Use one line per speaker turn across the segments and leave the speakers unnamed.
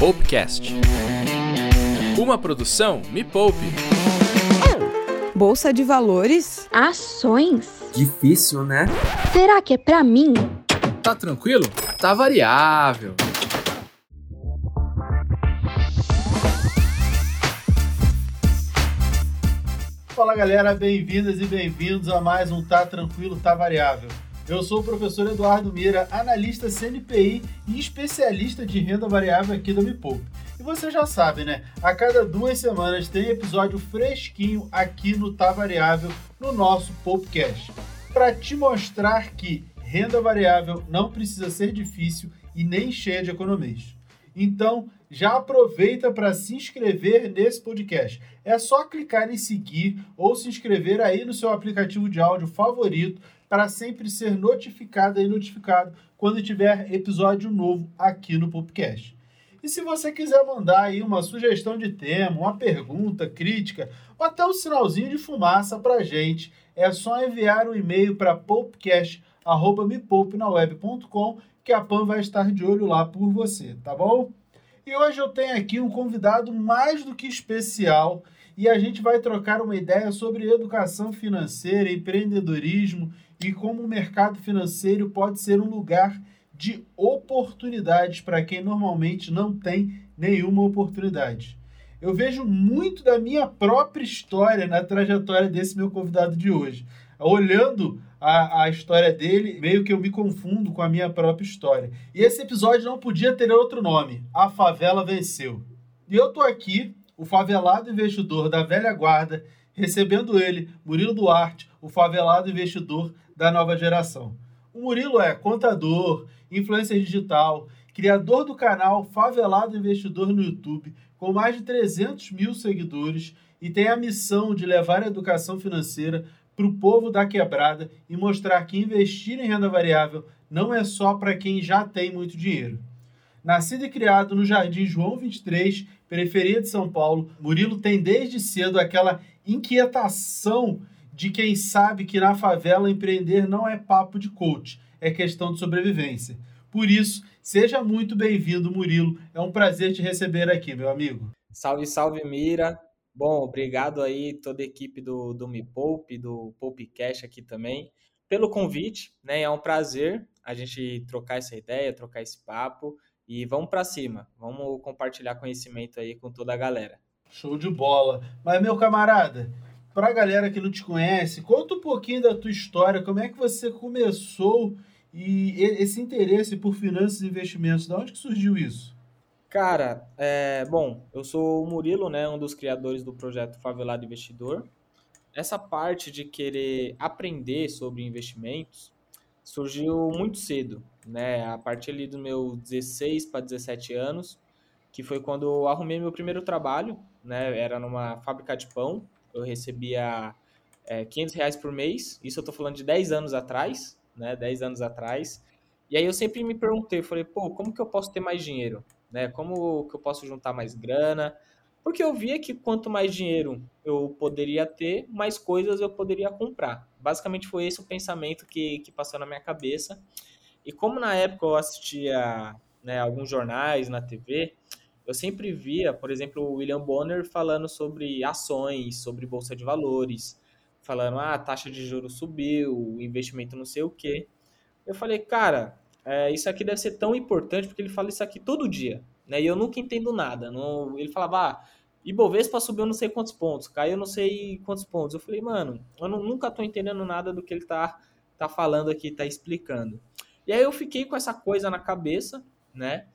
Poupecast. Uma produção Me Poupe.
Bolsa de valores?
Ações?
Difícil, né?
Será que é pra mim?
Tá tranquilo? Tá variável.
Fala galera, bem-vindas e bem-vindos a mais um Tá Tranquilo, Tá Variável. Eu sou o professor Eduardo Mira, analista CNPI e especialista de renda variável aqui da Me Poupe. E você já sabe, né? A cada duas semanas tem episódio fresquinho aqui no Tá Variável, no nosso Popcast. Para te mostrar que renda variável não precisa ser difícil e nem cheia de economias. Então, já aproveita para se inscrever nesse podcast. É só clicar em seguir ou se inscrever aí no seu aplicativo de áudio favorito para sempre ser notificado e notificado quando tiver episódio novo aqui no podcast. E se você quiser mandar aí uma sugestão de tema, uma pergunta, crítica ou até um sinalzinho de fumaça para a gente, é só enviar um e-mail para popcast.mepoupinaweb.com que a PAN vai estar de olho lá por você, tá bom? E hoje eu tenho aqui um convidado mais do que especial e a gente vai trocar uma ideia sobre educação financeira, empreendedorismo e como o mercado financeiro pode ser um lugar de oportunidades para quem normalmente não tem nenhuma oportunidade. Eu vejo muito da minha própria história na trajetória desse meu convidado de hoje. Olhando a, a história dele, meio que eu me confundo com a minha própria história. E esse episódio não podia ter outro nome: A Favela Venceu. E eu tô aqui, o favelado investidor da velha guarda, recebendo ele, Murilo Duarte, o favelado investidor da nova geração. O Murilo é contador, influencer digital, criador do canal Favelado Investidor no YouTube, com mais de 300 mil seguidores e tem a missão de levar a educação financeira para o povo da quebrada e mostrar que investir em renda variável não é só para quem já tem muito dinheiro. Nascido e criado no Jardim João 23, periferia de São Paulo, Murilo tem desde cedo aquela inquietação de quem sabe que na favela empreender não é papo de coach, é questão de sobrevivência. Por isso, seja muito bem-vindo, Murilo. É um prazer te receber aqui, meu amigo.
Salve, salve, Mira. Bom, obrigado aí toda a equipe do, do Me Poupe, do Poupe Cash aqui também, pelo convite, né? É um prazer a gente trocar essa ideia, trocar esse papo e vamos para cima. Vamos compartilhar conhecimento aí com toda a galera.
Show de bola. Mas meu camarada, para a galera que não te conhece, conta um pouquinho da tua história, como é que você começou e esse interesse por finanças e investimentos, de onde que surgiu isso?
Cara, é, bom, eu sou o Murilo, né, um dos criadores do projeto Favelado Investidor. Essa parte de querer aprender sobre investimentos surgiu muito cedo, né, a partir ali dos meus 16 para 17 anos, que foi quando eu arrumei meu primeiro trabalho, né, era numa fábrica de pão, eu recebia é, 500 reais por mês, isso eu tô falando de 10 anos atrás, né, 10 anos atrás, e aí eu sempre me perguntei, falei, pô, como que eu posso ter mais dinheiro? Né? Como que eu posso juntar mais grana? Porque eu via que quanto mais dinheiro eu poderia ter, mais coisas eu poderia comprar. Basicamente foi esse o pensamento que, que passou na minha cabeça. E como na época eu assistia né, alguns jornais na TV, eu sempre via, por exemplo, o William Bonner falando sobre ações, sobre bolsa de valores, falando, ah, a taxa de juros subiu, o investimento não sei o quê. Eu falei, cara, é, isso aqui deve ser tão importante porque ele fala isso aqui todo dia, né? E eu nunca entendo nada. Não, ele falava, ah, Ibovespa subiu não sei quantos pontos, caiu não sei quantos pontos. Eu falei, mano, eu não, nunca tô entendendo nada do que ele tá, tá falando aqui, tá explicando. E aí eu fiquei com essa coisa na cabeça, né?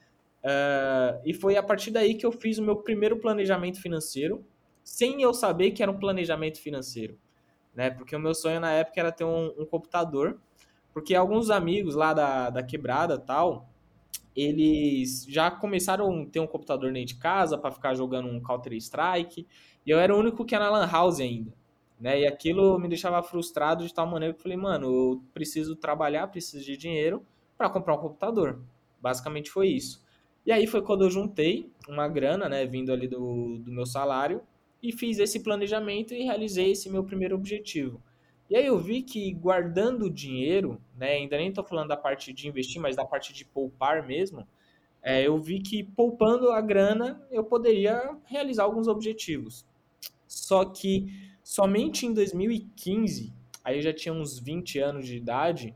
Uh, e foi a partir daí que eu fiz o meu primeiro planejamento financeiro, sem eu saber que era um planejamento financeiro, né? Porque o meu sonho na época era ter um, um computador porque alguns amigos lá da, da quebrada tal, eles já começaram a ter um computador dentro de casa para ficar jogando um Counter-Strike, e eu era o único que era na Lan House ainda. Né? E aquilo me deixava frustrado de tal maneira que eu falei, mano, eu preciso trabalhar, preciso de dinheiro para comprar um computador. Basicamente foi isso. E aí foi quando eu juntei uma grana, né, vindo ali do, do meu salário, e fiz esse planejamento e realizei esse meu primeiro objetivo. E aí eu vi que guardando dinheiro, né, ainda nem estou falando da parte de investir, mas da parte de poupar mesmo, é, eu vi que poupando a grana eu poderia realizar alguns objetivos. Só que somente em 2015, aí eu já tinha uns 20 anos de idade,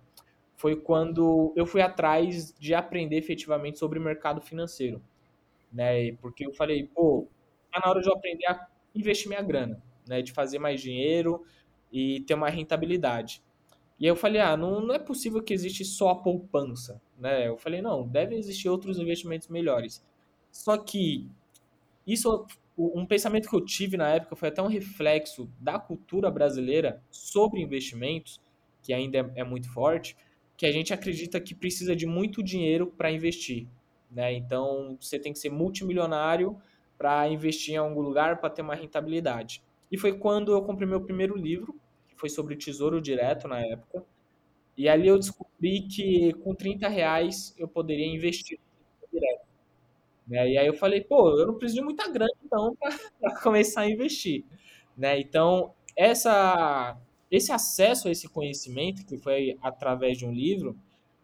foi quando eu fui atrás de aprender efetivamente sobre mercado financeiro. Né? Porque eu falei, pô, tá na hora de eu aprender a investir minha grana, né? De fazer mais dinheiro e ter uma rentabilidade. E aí eu falei, ah, não, não é possível que existe só a poupança, né? Eu falei, não, devem existir outros investimentos melhores. Só que isso, um pensamento que eu tive na época foi até um reflexo da cultura brasileira sobre investimentos, que ainda é, é muito forte, que a gente acredita que precisa de muito dinheiro para investir, né? Então, você tem que ser multimilionário para investir em algum lugar para ter uma rentabilidade. E foi quando eu comprei meu primeiro livro, que foi sobre Tesouro Direto na época. E ali eu descobri que com 30 reais eu poderia investir. Né? E aí eu falei, pô, eu não preciso de muita grana então para começar a investir. Né? Então, essa, esse acesso a esse conhecimento, que foi através de um livro,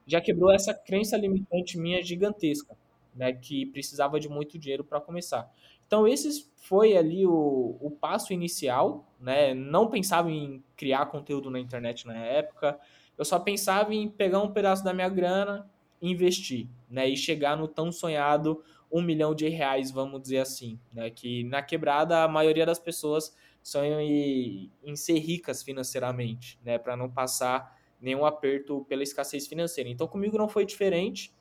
já quebrou essa crença limitante minha gigantesca, né, que precisava de muito dinheiro para começar. Então, esse foi ali o, o passo inicial, né? Não pensava em criar conteúdo na internet na época, eu só pensava em pegar um pedaço da minha grana investir, né? E chegar no tão sonhado um milhão de reais, vamos dizer assim, né? Que na quebrada a maioria das pessoas sonham em, em ser ricas financeiramente, né? Para não passar nenhum aperto pela escassez financeira. Então comigo não foi diferente.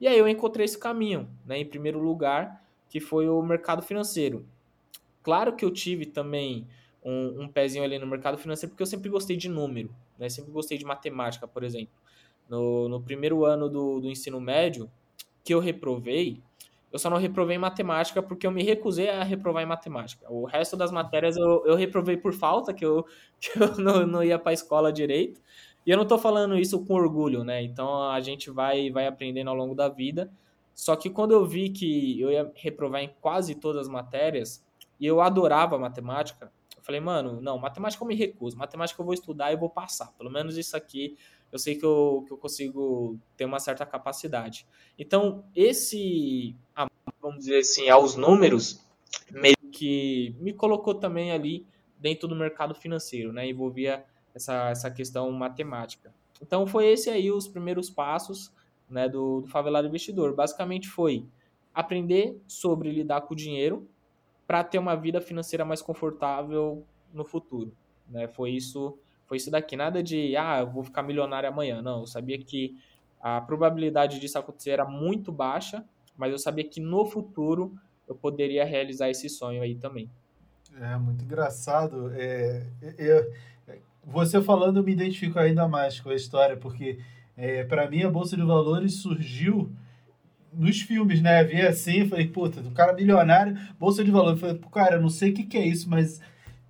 E aí eu encontrei esse caminho, né? Em primeiro lugar, que foi o mercado financeiro. Claro que eu tive também um, um pezinho ali no mercado financeiro, porque eu sempre gostei de número, né? Sempre gostei de matemática, por exemplo. No, no primeiro ano do, do ensino médio, que eu reprovei, eu só não reprovei em matemática porque eu me recusei a reprovar em matemática. O resto das matérias eu, eu reprovei por falta, que eu, que eu não, não ia para a escola direito. E eu não estou falando isso com orgulho, né? Então a gente vai, vai aprendendo ao longo da vida. Só que quando eu vi que eu ia reprovar em quase todas as matérias, e eu adorava matemática, eu falei, mano, não, matemática eu me recuso, matemática eu vou estudar e vou passar. Pelo menos isso aqui eu sei que eu, que eu consigo ter uma certa capacidade. Então, esse, vamos dizer assim, aos números, meio que me colocou também ali dentro do mercado financeiro, né? Envolvia essa, essa questão matemática. Então foi esse aí os primeiros passos né, do, do favelado investidor. Basicamente foi aprender sobre lidar com o dinheiro para ter uma vida financeira mais confortável no futuro. Né? Foi isso, foi isso daqui. Nada de ah, eu vou ficar milionário amanhã. Não, eu sabia que a probabilidade disso acontecer era muito baixa, mas eu sabia que no futuro eu poderia realizar esse sonho aí também.
É muito engraçado. É, eu, você falando, eu me identifico ainda mais com a história, porque é, para mim a Bolsa de Valores surgiu nos filmes, né? Vi assim, falei, puta, do cara milionário, Bolsa de Valores. Falei, cara, eu não sei o que, que é isso, mas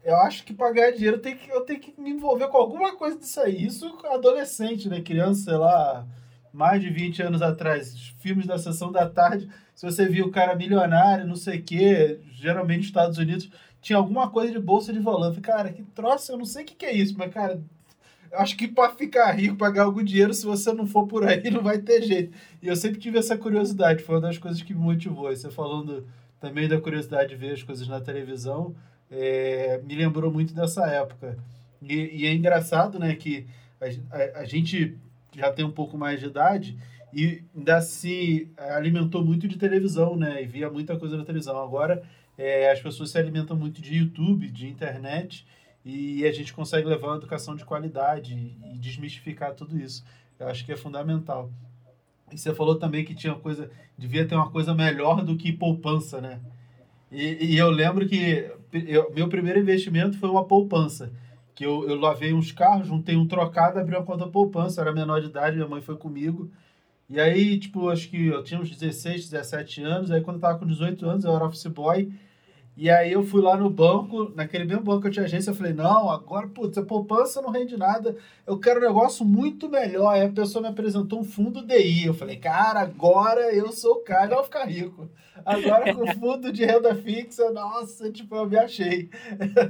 eu acho que para ganhar dinheiro eu tenho, que, eu tenho que me envolver com alguma coisa disso aí. Isso adolescente, né? Criança, sei lá, mais de 20 anos atrás. Filmes da sessão da tarde, se você viu o cara milionário, não sei o quê, geralmente nos Estados Unidos, tinha alguma coisa de bolsa de valor. cara, que troço, eu não sei o que, que é isso, mas, cara, acho que para ficar rico, pagar algum dinheiro, se você não for por aí, não vai ter jeito. E eu sempre tive essa curiosidade, foi uma das coisas que me motivou. Você falando também da curiosidade de ver as coisas na televisão, é, me lembrou muito dessa época. E, e é engraçado, né, que a, a, a, gente já tem um pouco mais de idade e ainda se alimentou muito de televisão, né, e via muita coisa na televisão. Agora é, as pessoas se alimentam muito de YouTube, de internet, e a gente consegue levar uma educação de qualidade e desmistificar tudo isso. Eu acho que é fundamental. E você falou também que tinha coisa, devia ter uma coisa melhor do que poupança, né? E, e eu lembro que eu, meu primeiro investimento foi uma poupança. Que eu, eu lavei uns carros, juntei um trocado, abri uma conta poupança, era menor de idade, minha mãe foi comigo. E aí, tipo, acho que eu tinha uns 16, 17 anos, aí quando eu tava com 18 anos, eu era office boy, e aí eu fui lá no banco, naquele mesmo banco que eu tinha agência, eu falei, não, agora, putz, a poupança não rende nada, eu quero um negócio muito melhor. Aí a pessoa me apresentou um fundo DI. Eu falei, cara, agora eu sou o cara, eu vou ficar rico. Agora com fundo de renda fixa, nossa, tipo, eu me achei.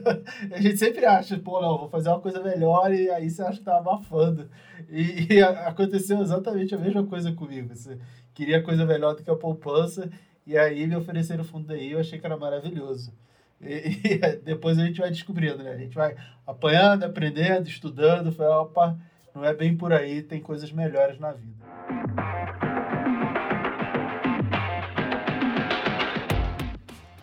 a gente sempre acha, pô, não, vou fazer uma coisa melhor e aí você acha que tá abafando. E, e aconteceu exatamente a mesma coisa comigo. queria coisa melhor do que a poupança, e aí me ofereceram o fundo daí, eu achei que era maravilhoso. E, e, depois a gente vai descobrindo, né? A gente vai apanhando, aprendendo, estudando, foi, opa, não é bem por aí, tem coisas melhores na vida.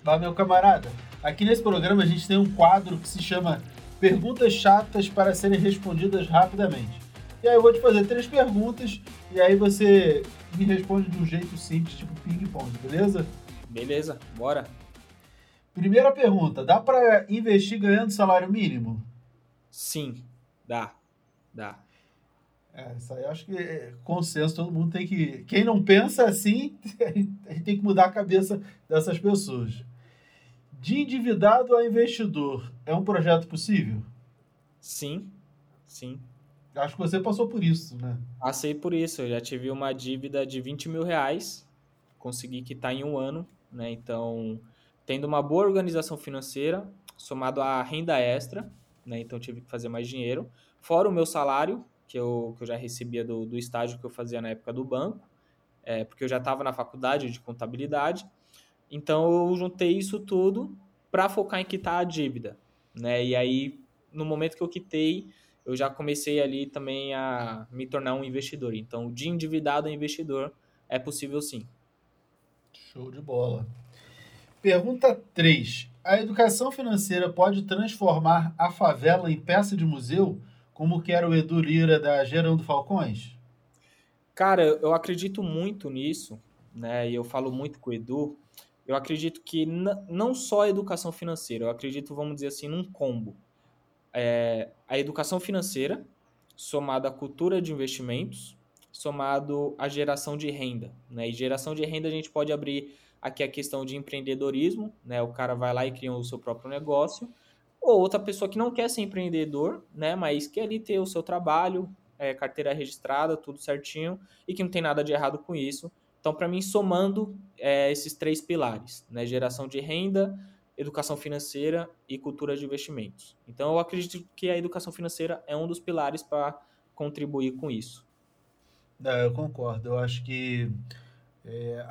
Tá, meu camarada? Aqui nesse programa a gente tem um quadro que se chama Perguntas Chatas para serem respondidas rapidamente. E aí eu vou te fazer três perguntas e aí você me responde de um jeito simples, tipo ping-pong, beleza?
Beleza, bora.
Primeira pergunta: dá para investir ganhando salário mínimo?
Sim, dá. Dá.
É, isso aí eu acho que é consenso, todo mundo tem que. Quem não pensa assim, a gente tem que mudar a cabeça dessas pessoas. De endividado a investidor, é um projeto possível?
Sim, sim.
Acho que você passou por isso, né?
Passei por isso. Eu já tive uma dívida de 20 mil reais, consegui quitar em um ano, né? Então, tendo uma boa organização financeira, somado à renda extra, né? Então, tive que fazer mais dinheiro. Fora o meu salário, que eu, que eu já recebia do, do estágio que eu fazia na época do banco, é, porque eu já estava na faculdade de contabilidade. Então, eu juntei isso tudo para focar em quitar a dívida, né? E aí, no momento que eu quitei, eu já comecei ali também a me tornar um investidor. Então, de endividado a investidor é possível sim.
Show de bola. Pergunta 3. A educação financeira pode transformar a favela em peça de museu, como quer o Edu Lira da Gerando Falcões?
Cara, eu acredito muito nisso, né? E eu falo muito com o Edu. Eu acredito que não só a educação financeira, eu acredito, vamos dizer assim, num combo é, a educação financeira, somado à cultura de investimentos, somado à geração de renda. Né? E geração de renda a gente pode abrir aqui a questão de empreendedorismo, né? o cara vai lá e cria o seu próprio negócio, ou outra pessoa que não quer ser empreendedor, né? mas quer ali ter o seu trabalho, é, carteira registrada, tudo certinho, e que não tem nada de errado com isso. Então, para mim, somando é, esses três pilares, né? geração de renda, educação financeira e cultura de investimentos. Então, eu acredito que a educação financeira é um dos pilares para contribuir com isso.
É, eu concordo. Eu acho que é,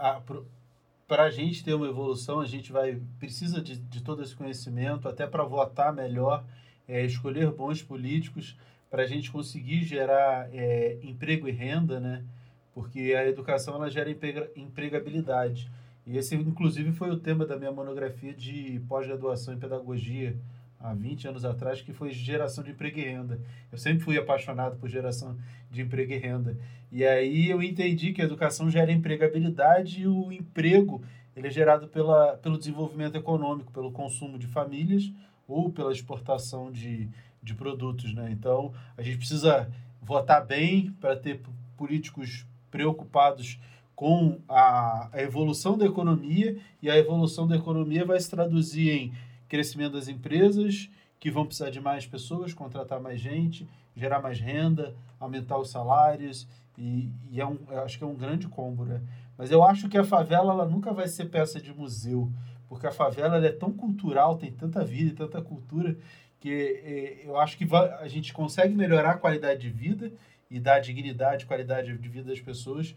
para a gente ter uma evolução, a gente vai precisa de, de todo esse conhecimento, até para votar melhor, é, escolher bons políticos, para a gente conseguir gerar é, emprego e renda, né? Porque a educação ela gera empregabilidade. E esse, inclusive, foi o tema da minha monografia de pós-graduação em pedagogia, há 20 anos atrás, que foi geração de emprego e renda. Eu sempre fui apaixonado por geração de emprego e renda. E aí eu entendi que a educação gera empregabilidade e o emprego ele é gerado pela, pelo desenvolvimento econômico, pelo consumo de famílias ou pela exportação de, de produtos. Né? Então, a gente precisa votar bem para ter políticos preocupados com a, a evolução da economia, e a evolução da economia vai se traduzir em crescimento das empresas, que vão precisar de mais pessoas, contratar mais gente, gerar mais renda, aumentar os salários, e, e é um, acho que é um grande combo, né? Mas eu acho que a favela ela nunca vai ser peça de museu, porque a favela é tão cultural, tem tanta vida e tanta cultura, que é, eu acho que a gente consegue melhorar a qualidade de vida e dar dignidade, qualidade de vida das pessoas,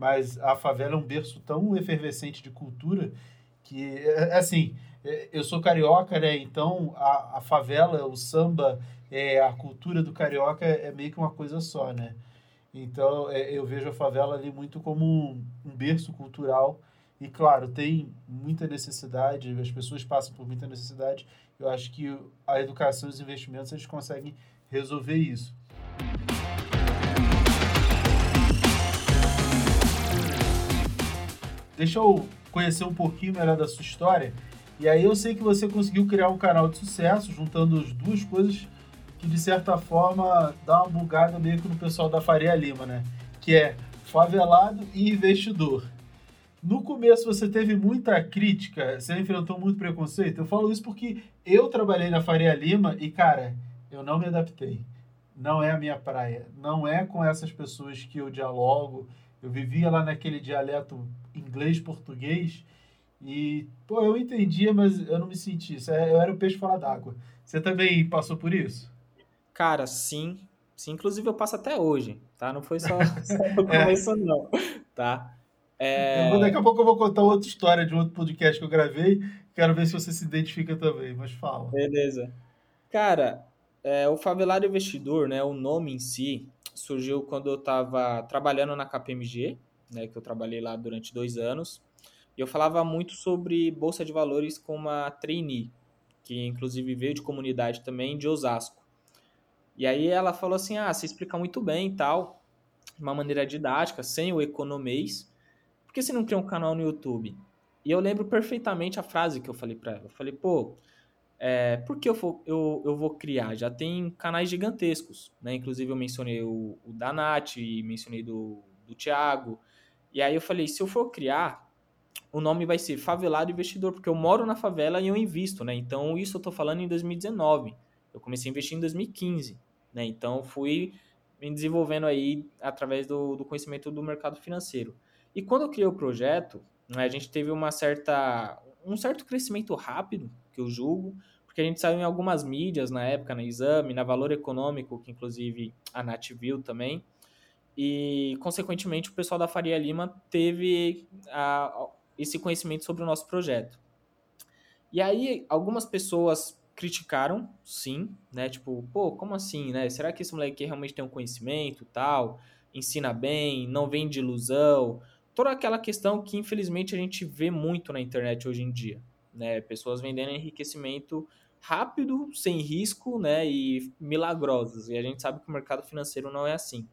mas a favela é um berço tão efervescente de cultura que, é, é assim, é, eu sou carioca, né? Então a, a favela, o samba, é, a cultura do carioca é meio que uma coisa só, né? Então é, eu vejo a favela ali muito como um, um berço cultural e claro tem muita necessidade, as pessoas passam por muita necessidade. Eu acho que a educação e os investimentos eles conseguem resolver isso. Deixa eu conhecer um pouquinho melhor da sua história. E aí eu sei que você conseguiu criar um canal de sucesso, juntando as duas coisas que de certa forma dá uma bugada meio que no pessoal da Faria Lima, né? Que é favelado e investidor. No começo você teve muita crítica, você enfrentou muito preconceito. Eu falo isso porque eu trabalhei na Faria Lima e, cara, eu não me adaptei. Não é a minha praia. Não é com essas pessoas que eu dialogo. Eu vivia lá naquele dialeto inglês, português. E, pô, eu entendia, mas eu não me senti. É, eu era o peixe fora d'água. Você também passou por isso?
Cara, sim. Sim, inclusive eu passo até hoje, tá? Não foi só, só no é. começo, é. não, tá? É...
Daqui a pouco eu vou contar outra história de outro podcast que eu gravei. Quero ver se você se identifica também, mas fala.
Beleza. Cara, é, o Favelado Investidor, né, o nome em si, surgiu quando eu estava trabalhando na KPMG, né, que eu trabalhei lá durante dois anos. E eu falava muito sobre Bolsa de Valores com uma trainee, que inclusive veio de comunidade também, de Osasco. E aí ela falou assim, ah, você explica muito bem e tal, de uma maneira didática, sem o economês, por que você não cria um canal no YouTube? E eu lembro perfeitamente a frase que eu falei para ela. Eu falei, pô, é, por que eu vou, eu, eu vou criar? Já tem canais gigantescos, né? Inclusive eu mencionei o, o da Nath, mencionei do, do Thiago. E aí eu falei, se eu for criar, o nome vai ser Favelado Investidor, porque eu moro na favela e eu invisto, né? Então isso eu tô falando em 2019. Eu comecei a investir em 2015, né? Então fui me desenvolvendo aí através do, do conhecimento do mercado financeiro. E quando eu criei o projeto, né, a gente teve uma certa, um certo crescimento rápido, que eu julgo, porque a gente saiu em algumas mídias na época, na Exame, na Valor Econômico, que inclusive a Nath viu também, e consequentemente o pessoal da Faria Lima teve a, esse conhecimento sobre o nosso projeto. E aí algumas pessoas criticaram, sim, né? Tipo, pô, como assim, né? Será que esse moleque realmente tem um conhecimento, tal, ensina bem, não vem de ilusão? Toda aquela questão que infelizmente a gente vê muito na internet hoje em dia, né? Pessoas vendendo enriquecimento rápido, sem risco, né? E milagrosos. E a gente sabe que o mercado financeiro não é assim.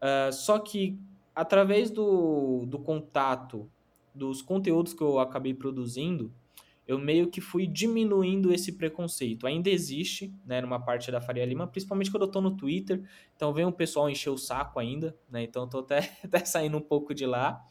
Uh, só que através do, do contato, dos conteúdos que eu acabei produzindo, eu meio que fui diminuindo esse preconceito. Ainda existe, né, numa parte da Faria Lima, principalmente quando eu tô no Twitter, então vem o pessoal encher o saco ainda, né, então eu tô até, até saindo um pouco de lá.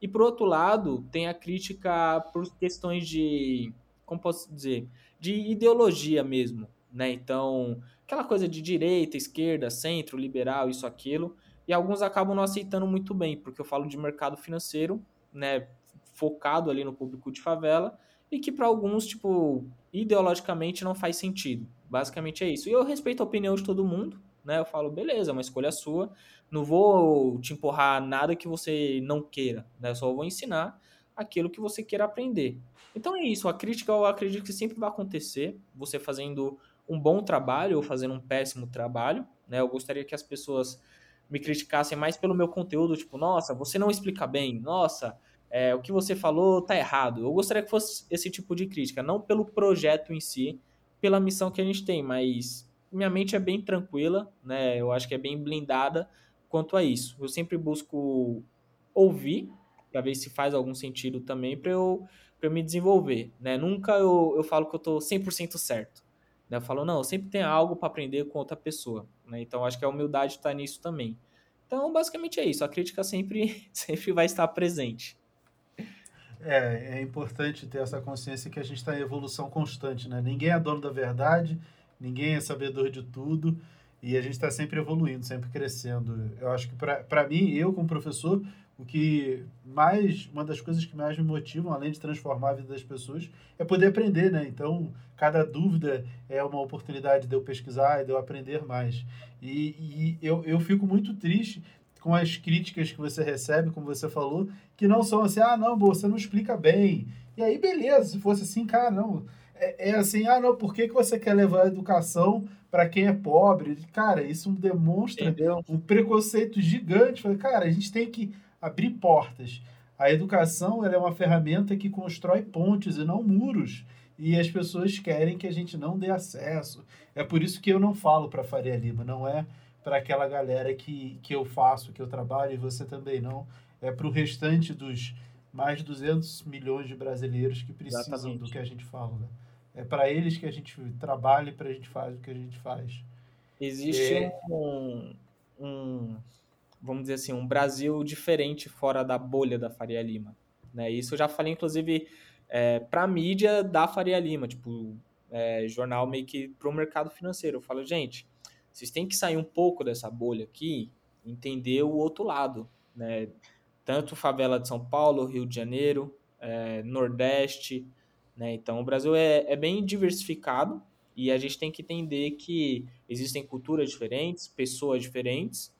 E por outro lado, tem a crítica por questões de, como posso dizer, de ideologia mesmo, né, então aquela coisa de direita, esquerda, centro, liberal, isso, aquilo, e alguns acabam não aceitando muito bem, porque eu falo de mercado financeiro, né, focado ali no público de favela, e que para alguns, tipo, ideologicamente não faz sentido. Basicamente é isso. E eu respeito a opinião de todo mundo, né? Eu falo, beleza, é uma escolha sua. Não vou te empurrar nada que você não queira, né? Eu só vou ensinar aquilo que você queira aprender. Então é isso. A crítica eu acredito que sempre vai acontecer. Você fazendo um bom trabalho ou fazendo um péssimo trabalho, né? Eu gostaria que as pessoas me criticassem mais pelo meu conteúdo, tipo, nossa, você não explica bem, nossa, é, o que você falou tá errado. Eu gostaria que fosse esse tipo de crítica, não pelo projeto em si, pela missão que a gente tem, mas minha mente é bem tranquila, né? Eu acho que é bem blindada quanto a isso. Eu sempre busco ouvir para ver se faz algum sentido também para eu, eu me desenvolver, né? Nunca eu, eu falo que eu tô 100% certo. Né? Eu não, eu sempre tem algo para aprender com outra pessoa, né? Então acho que a humildade está nisso também. Então, basicamente é isso. A crítica sempre, sempre vai estar presente.
É, é importante ter essa consciência que a gente está em evolução constante, né? Ninguém é dono da verdade, ninguém é sabedor de tudo e a gente está sempre evoluindo, sempre crescendo. Eu acho que para mim, eu como professor, o que mais, uma das coisas que mais me motivam, além de transformar a vida das pessoas, é poder aprender, né? Então, cada dúvida é uma oportunidade de eu pesquisar e de eu aprender mais. E, e eu, eu fico muito triste com as críticas que você recebe, como você falou, que não são assim, ah, não, você não explica bem. E aí, beleza, se fosse assim, cara, não. É, é assim, ah, não, por que, que você quer levar a educação para quem é pobre? Cara, isso demonstra Entendeu? um preconceito gigante. Cara, a gente tem que abrir portas. A educação é uma ferramenta que constrói pontes e não muros. E as pessoas querem que a gente não dê acesso. É por isso que eu não falo para Faria Lima, não é para aquela galera que, que eu faço, que eu trabalho, e você também não. É para o restante dos mais de 200 milhões de brasileiros que precisam Exatamente. do que a gente fala. Né? É para eles que a gente trabalha e para a gente faz o que a gente faz.
Existe é... um, um, vamos dizer assim, um Brasil diferente fora da bolha da Faria Lima. Né? Isso eu já falei, inclusive, é, para a mídia da Faria Lima, tipo, é, jornal meio que para o mercado financeiro. Eu falo, gente, vocês têm que sair um pouco dessa bolha aqui, entender o outro lado, né? Tanto favela de São Paulo, Rio de Janeiro, é, Nordeste, né? Então o Brasil é, é bem diversificado e a gente tem que entender que existem culturas diferentes, pessoas diferentes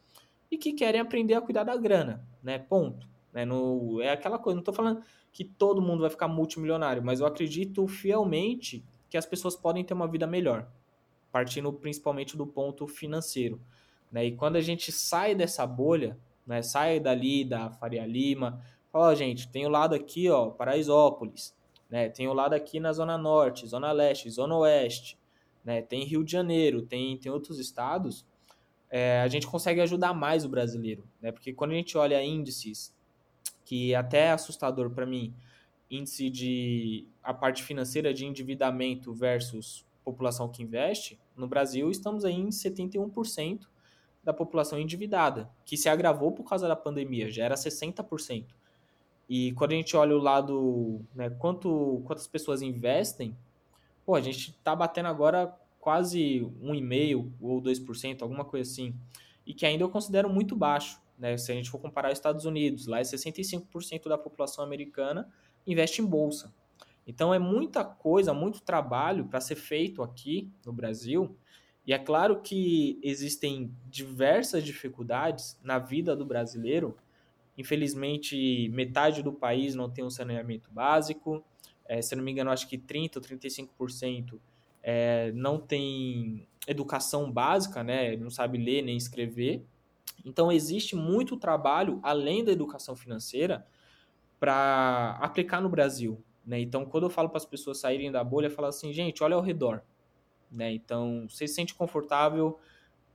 e que querem aprender a cuidar da grana, né? Ponto. Né? No, é aquela coisa, não estou falando que todo mundo vai ficar multimilionário, mas eu acredito fielmente que as pessoas podem ter uma vida melhor, partindo principalmente do ponto financeiro. Né? E quando a gente sai dessa bolha, né, sai dali da Faria Lima, fala, gente, tem o lado aqui, ó, Paraisópolis, né, tem o lado aqui na Zona Norte, Zona Leste, Zona Oeste, né, tem Rio de Janeiro, tem, tem outros estados, é, a gente consegue ajudar mais o brasileiro, né, porque quando a gente olha índices, que até é assustador para mim, índice de a parte financeira de endividamento versus população que investe, no Brasil estamos aí em 71% da população endividada, que se agravou por causa da pandemia, já era 60%. E quando a gente olha o lado, né, quanto, quantas pessoas investem, pô, a gente está batendo agora quase 1,5% ou 2%, alguma coisa assim, e que ainda eu considero muito baixo. Né? Se a gente for comparar os Estados Unidos, lá é 65% da população americana investe em bolsa. Então é muita coisa, muito trabalho para ser feito aqui no Brasil. E é claro que existem diversas dificuldades na vida do brasileiro. Infelizmente, metade do país não tem um saneamento básico. É, se não me engano, acho que 30% ou 35% é, não tem educação básica, né? não sabe ler nem escrever. Então, existe muito trabalho, além da educação financeira, para aplicar no Brasil. Né? Então, quando eu falo para as pessoas saírem da bolha, eu falo assim, gente, olha ao redor. Né? Então, você se sente confortável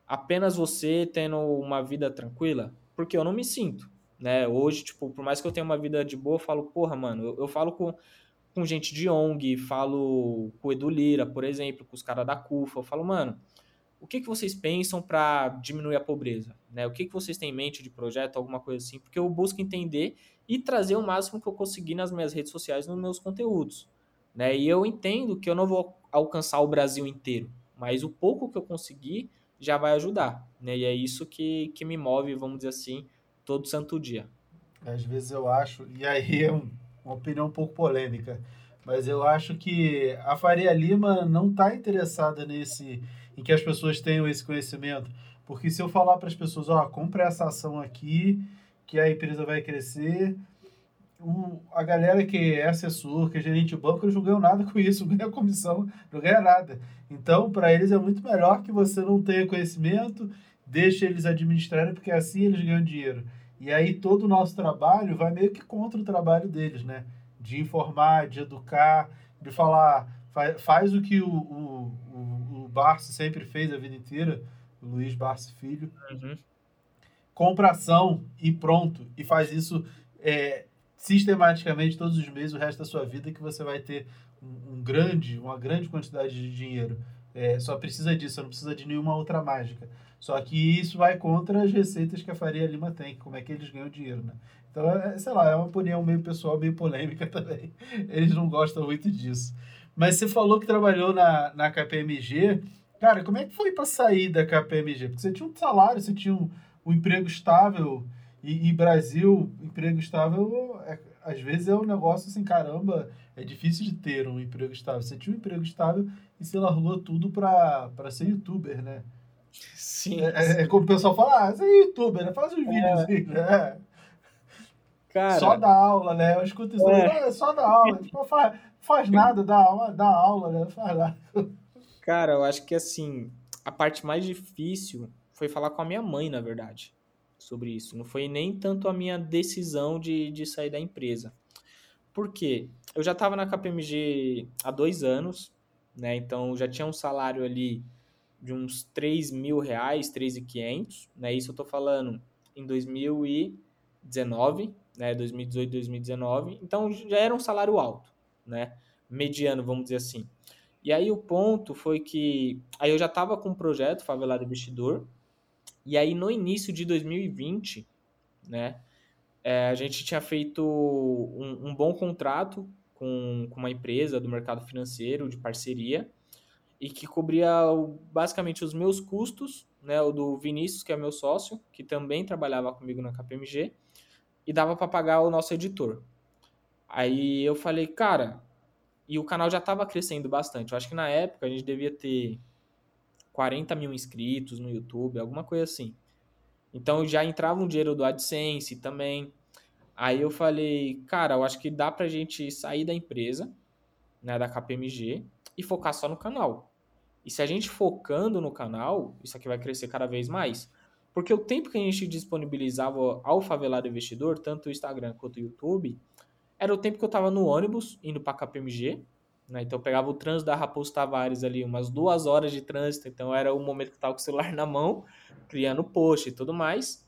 apenas você tendo uma vida tranquila? Porque eu não me sinto. Né? Hoje, tipo, por mais que eu tenha uma vida de boa, eu falo, porra, mano, eu, eu falo com, com gente de ONG, falo com o Edu Lira, por exemplo, com os caras da CUFA, eu falo, mano, o que, que vocês pensam para diminuir a pobreza? Né? O que, que vocês têm em mente de projeto, alguma coisa assim? Porque eu busco entender e trazer o máximo que eu conseguir nas minhas redes sociais, nos meus conteúdos. Né? E eu entendo que eu não vou alcançar o Brasil inteiro, mas o pouco que eu conseguir já vai ajudar. Né? E é isso que, que me move, vamos dizer assim, todo santo dia.
Às vezes eu acho, e aí é um, uma opinião um pouco polêmica, mas eu acho que a Faria Lima não está interessada nesse em que as pessoas tenham esse conhecimento. Porque se eu falar para as pessoas, ó, compre essa ação aqui, que a empresa vai crescer, o, a galera que é assessor, que é gerente de banco, eles não ganham nada com isso, ganha comissão, não ganha nada. Então, para eles é muito melhor que você não tenha conhecimento, deixe eles administrarem, porque assim eles ganham dinheiro. E aí todo o nosso trabalho vai meio que contra o trabalho deles, né? De informar, de educar, de falar, faz, faz o que o, o, Barsi sempre fez a vida inteira, o Luiz Barsi Filho. Uhum. Compra ação e pronto. E faz isso é, sistematicamente todos os meses, o resto da sua vida, que você vai ter um, um grande, uma grande quantidade de dinheiro. É, só precisa disso, não precisa de nenhuma outra mágica. Só que isso vai contra as receitas que a Faria Lima tem, como é que eles ganham dinheiro, né? Então, é, sei lá, é uma opinião meio pessoal, meio polêmica também. Eles não gostam muito disso. Mas você falou que trabalhou na, na KPMG. Cara, como é que foi para sair da KPMG? Porque você tinha um salário, você tinha um, um emprego estável. E, e, Brasil, emprego estável, é, às vezes é um negócio assim, caramba, é difícil de ter um emprego estável. Você tinha um emprego estável e você largou tudo para ser youtuber, né?
Sim.
É, é, é como o pessoal fala, ah, você é youtuber, né? Faz uns vídeos é. aí, né? Cara, só dá aula, né? Eu escuto isso é. aí, ah, só dá aula. tipo, faz, faz nada, dá aula, dá aula, né? Faz nada.
Cara, eu acho que assim, a parte mais difícil foi falar com a minha mãe, na verdade, sobre isso. Não foi nem tanto a minha decisão de, de sair da empresa. Por quê? Eu já estava na KPMG há dois anos, né? Então já tinha um salário ali de uns 3 mil reais, 3.500, né? Isso eu tô falando em 2019, né? 2018, 2019. Então já era um salário alto né? Mediano, vamos dizer assim. E aí o ponto foi que aí eu já estava com um projeto Favelado Investidor, e aí no início de 2020, né, é, a gente tinha feito um, um bom contrato com, com, uma empresa do mercado financeiro de parceria e que cobria basicamente os meus custos, né, o do Vinícius, que é meu sócio, que também trabalhava comigo na KPMG, e dava para pagar o nosso editor. Aí eu falei, cara, e o canal já estava crescendo bastante. Eu acho que na época a gente devia ter 40 mil inscritos no YouTube, alguma coisa assim. Então já entrava um dinheiro do AdSense também. Aí eu falei, cara, eu acho que dá pra gente sair da empresa, né, da KPMG, e focar só no canal. E se a gente focando no canal, isso aqui vai crescer cada vez mais. Porque o tempo que a gente disponibilizava ao favelado investidor, tanto o Instagram quanto o YouTube, era o tempo que eu estava no ônibus indo para KPMG. Né? Então eu pegava o trânsito da Raposo Tavares ali, umas duas horas de trânsito. Então era o momento que eu estava com o celular na mão, criando post e tudo mais.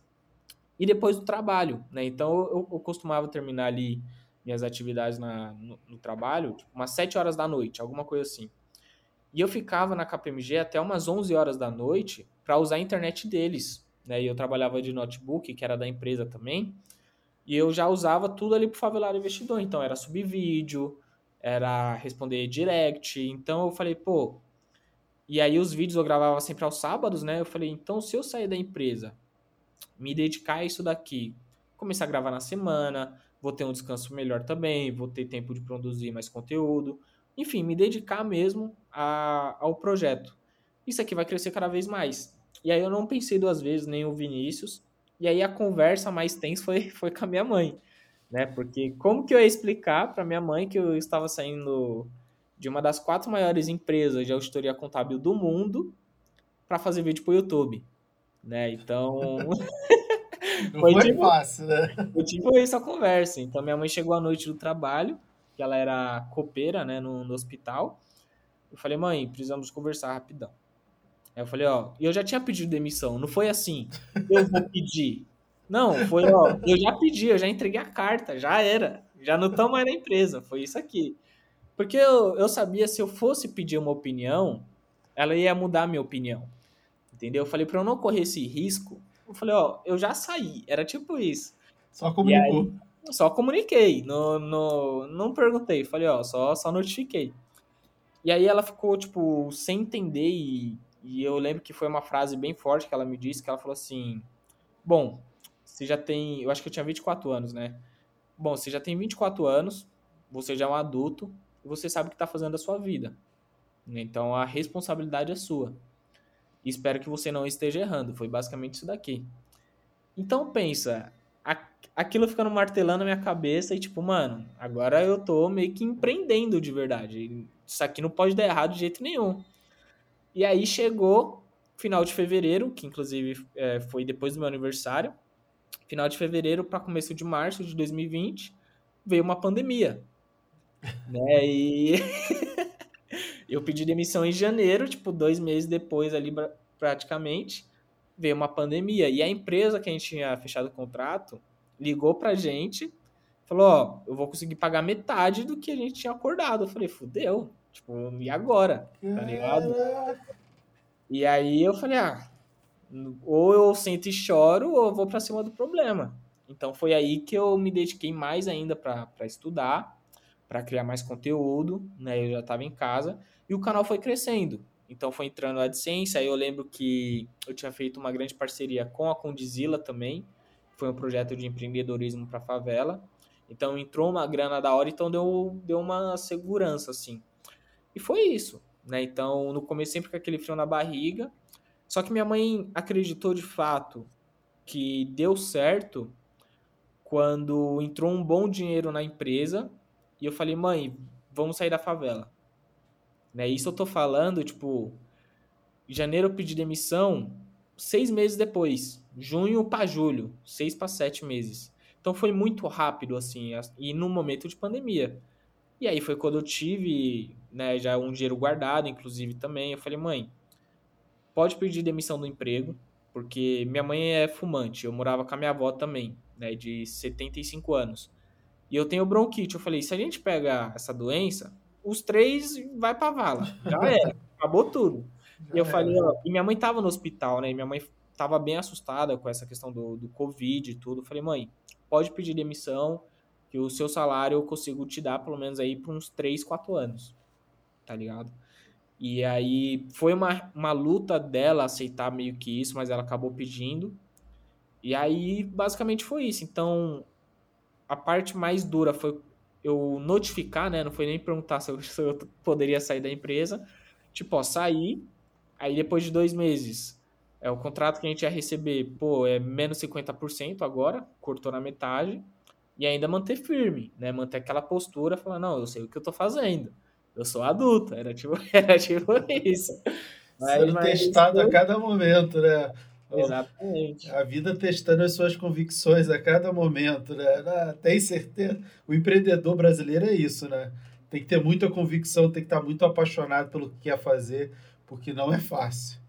E depois do trabalho. Né? Então eu, eu costumava terminar ali minhas atividades na, no, no trabalho, tipo, umas 7 horas da noite, alguma coisa assim. E eu ficava na KPMG até umas 11 horas da noite para usar a internet deles. Né? E eu trabalhava de notebook, que era da empresa também. E eu já usava tudo ali para o favelado investidor. Então era subir vídeo, era responder direct. Então eu falei, pô. E aí os vídeos eu gravava sempre aos sábados, né? Eu falei, então se eu sair da empresa, me dedicar a isso daqui, começar a gravar na semana, vou ter um descanso melhor também, vou ter tempo de produzir mais conteúdo, enfim, me dedicar mesmo a, ao projeto. Isso aqui vai crescer cada vez mais. E aí eu não pensei duas vezes, nem o Vinícius, e aí a conversa mais tensa foi, foi com a minha mãe, né? Porque como que eu ia explicar para minha mãe que eu estava saindo de uma das quatro maiores empresas de auditoria contábil do mundo para fazer vídeo para o YouTube, né? Então
Não foi, foi tipo, fácil, né?
Eu tive essa conversa. Então, minha mãe chegou à noite do trabalho, que ela era copeira, né, no, no hospital. Eu falei, mãe, precisamos conversar rapidão. Aí eu falei, ó, eu já tinha pedido demissão, não foi assim, eu vou pedir. Não, foi, ó, eu já pedi, eu já entreguei a carta, já era. Já não estamos mais na empresa, foi isso aqui. Porque eu, eu sabia, se eu fosse pedir uma opinião, ela ia mudar a minha opinião. Entendeu? Eu falei, para eu não correr esse risco, eu falei, ó, eu já saí. Era tipo isso.
Só comunicou.
Aí, só comuniquei. No, no, não perguntei. Falei, ó, só, só notifiquei. E aí ela ficou, tipo, sem entender e, e eu lembro que foi uma frase bem forte que ela me disse, que ela falou assim, bom, você já tem, eu acho que eu tinha 24 anos, né? Bom, você já tem 24 anos, você já é um adulto, e você sabe o que está fazendo da sua vida. Então a responsabilidade é sua. Espero que você não esteja errando. Foi basicamente isso daqui. Então pensa, aquilo ficando martelando na minha cabeça e tipo, mano, agora eu tô meio que empreendendo de verdade. Isso aqui não pode dar errado de jeito nenhum. E aí chegou final de fevereiro, que inclusive é, foi depois do meu aniversário, final de fevereiro para começo de março de 2020, veio uma pandemia. né? E Eu pedi demissão em janeiro, tipo, dois meses depois ali, praticamente, veio uma pandemia. E a empresa que a gente tinha fechado o contrato ligou pra gente, falou, ó, eu vou conseguir pagar metade do que a gente tinha acordado. Eu falei, fudeu, tipo, e agora? Tá ligado? E aí eu falei, ah, ou eu sento e choro, ou eu vou pra cima do problema. Então foi aí que eu me dediquei mais ainda para estudar, para criar mais conteúdo, né? Eu já estava em casa. E o canal foi crescendo. Então foi entrando a AdSense, aí eu lembro que eu tinha feito uma grande parceria com a Condizila também, foi um projeto de empreendedorismo para favela. Então entrou uma grana da hora, então deu, deu uma segurança assim. E foi isso, né? Então no começo sempre com aquele frio na barriga. Só que minha mãe acreditou de fato que deu certo quando entrou um bom dinheiro na empresa e eu falei: "Mãe, vamos sair da favela". Né? Isso eu tô falando, tipo, janeiro eu pedi demissão, seis meses depois, junho para julho, seis para sete meses. Então foi muito rápido, assim, e no momento de pandemia. E aí foi quando eu tive, né, já um dinheiro guardado, inclusive também. Eu falei, mãe, pode pedir demissão do emprego, porque minha mãe é fumante, eu morava com a minha avó também, né, de 75 anos. E eu tenho bronquite. Eu falei, se a gente pega essa doença, os três vai pra vala. Já era, acabou tudo. Já e eu falei, ó, e minha mãe tava no hospital, né? E minha mãe tava bem assustada com essa questão do, do Covid e tudo. Eu falei, mãe, pode pedir demissão, que o seu salário eu consigo te dar pelo menos aí por uns 3, 4 anos. Tá ligado? E aí foi uma, uma luta dela aceitar meio que isso, mas ela acabou pedindo. E aí basicamente foi isso. Então a parte mais dura foi eu notificar, né? Não foi nem perguntar se eu, se eu poderia sair da empresa. Tipo, ó, sair. Aí depois de dois meses, é o contrato que a gente ia receber, pô, é menos 50% agora, cortou na metade. e ainda manter firme, né? Manter aquela postura, falar, não, eu sei o que eu tô fazendo. Eu sou adulto, era tipo, era tipo isso.
Mas, Sendo mas testado isso... a cada momento, né?
Exatamente.
A vida testando as suas convicções a cada momento, né? Tem certeza. O empreendedor brasileiro é isso, né? Tem que ter muita convicção, tem que estar muito apaixonado pelo que quer fazer, porque não é fácil.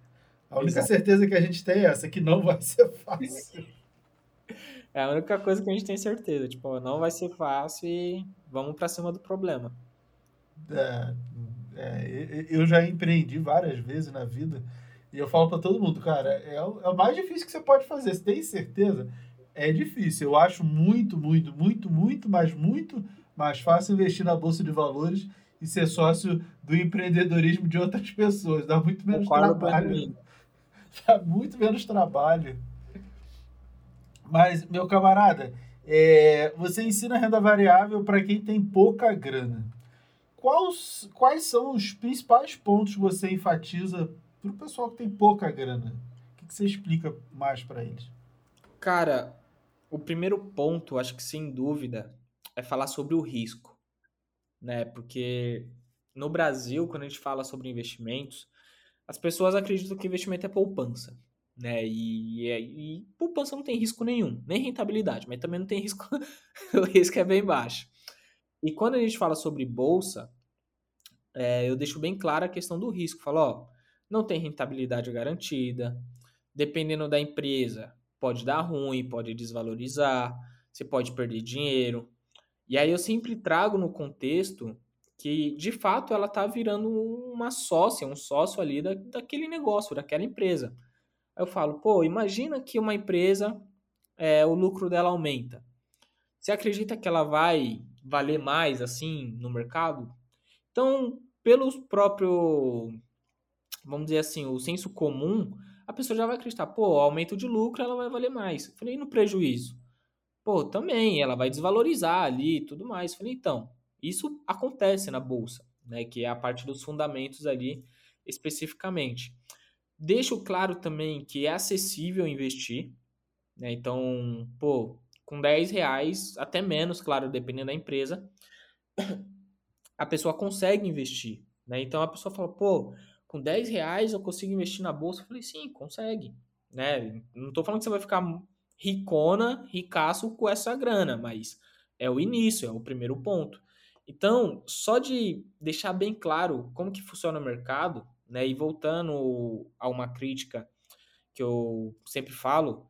A única Exato. certeza que a gente tem é essa, que não vai ser fácil.
É a única coisa que a gente tem certeza. Tipo, não vai ser fácil e vamos para cima do problema.
É, é, eu já empreendi várias vezes na vida e eu falo para todo mundo, cara, é o, é o mais difícil que você pode fazer. Você tem certeza? É difícil. Eu acho muito, muito, muito, muito, mas muito mais fácil investir na Bolsa de Valores e ser sócio do empreendedorismo de outras pessoas. Dá muito menos trabalho. Dá muito menos trabalho. Mas, meu camarada, é, você ensina renda variável para quem tem pouca grana. Quais, quais são os principais pontos que você enfatiza para o pessoal que tem pouca grana? O que, que você explica mais para eles?
Cara, o primeiro ponto, acho que sem dúvida, é falar sobre o risco, né? Porque no Brasil, quando a gente fala sobre investimentos, as pessoas acreditam que investimento é poupança né? E, e, e poupança não tem risco nenhum, nem rentabilidade, mas também não tem risco, o risco é bem baixo. E quando a gente fala sobre bolsa, é, eu deixo bem clara a questão do risco. Falo, ó, não tem rentabilidade garantida, dependendo da empresa, pode dar ruim, pode desvalorizar, você pode perder dinheiro. E aí eu sempre trago no contexto que, de fato, ela está virando uma sócia, um sócio ali da, daquele negócio, daquela empresa. Aí eu falo, pô, imagina que uma empresa, é, o lucro dela aumenta. Você acredita que ela vai valer mais assim no mercado? Então, pelo próprio, vamos dizer assim, o senso comum, a pessoa já vai acreditar, pô, aumento de lucro ela vai valer mais. Eu falei, e no prejuízo? Pô, também, ela vai desvalorizar ali e tudo mais. Eu falei, então, isso acontece na bolsa, né, que é a parte dos fundamentos ali especificamente. Deixo claro também que é acessível investir, né? Então, pô, com 10 reais, até menos, claro, dependendo da empresa, a pessoa consegue investir, né? Então a pessoa fala, pô, com 10 reais eu consigo investir na bolsa? Eu falei, sim, consegue, né? Não tô falando que você vai ficar ricona, ricaço com essa grana, mas é o início, é o primeiro ponto. Então, só de deixar bem claro como que funciona o mercado, né? E voltando a uma crítica que eu sempre falo,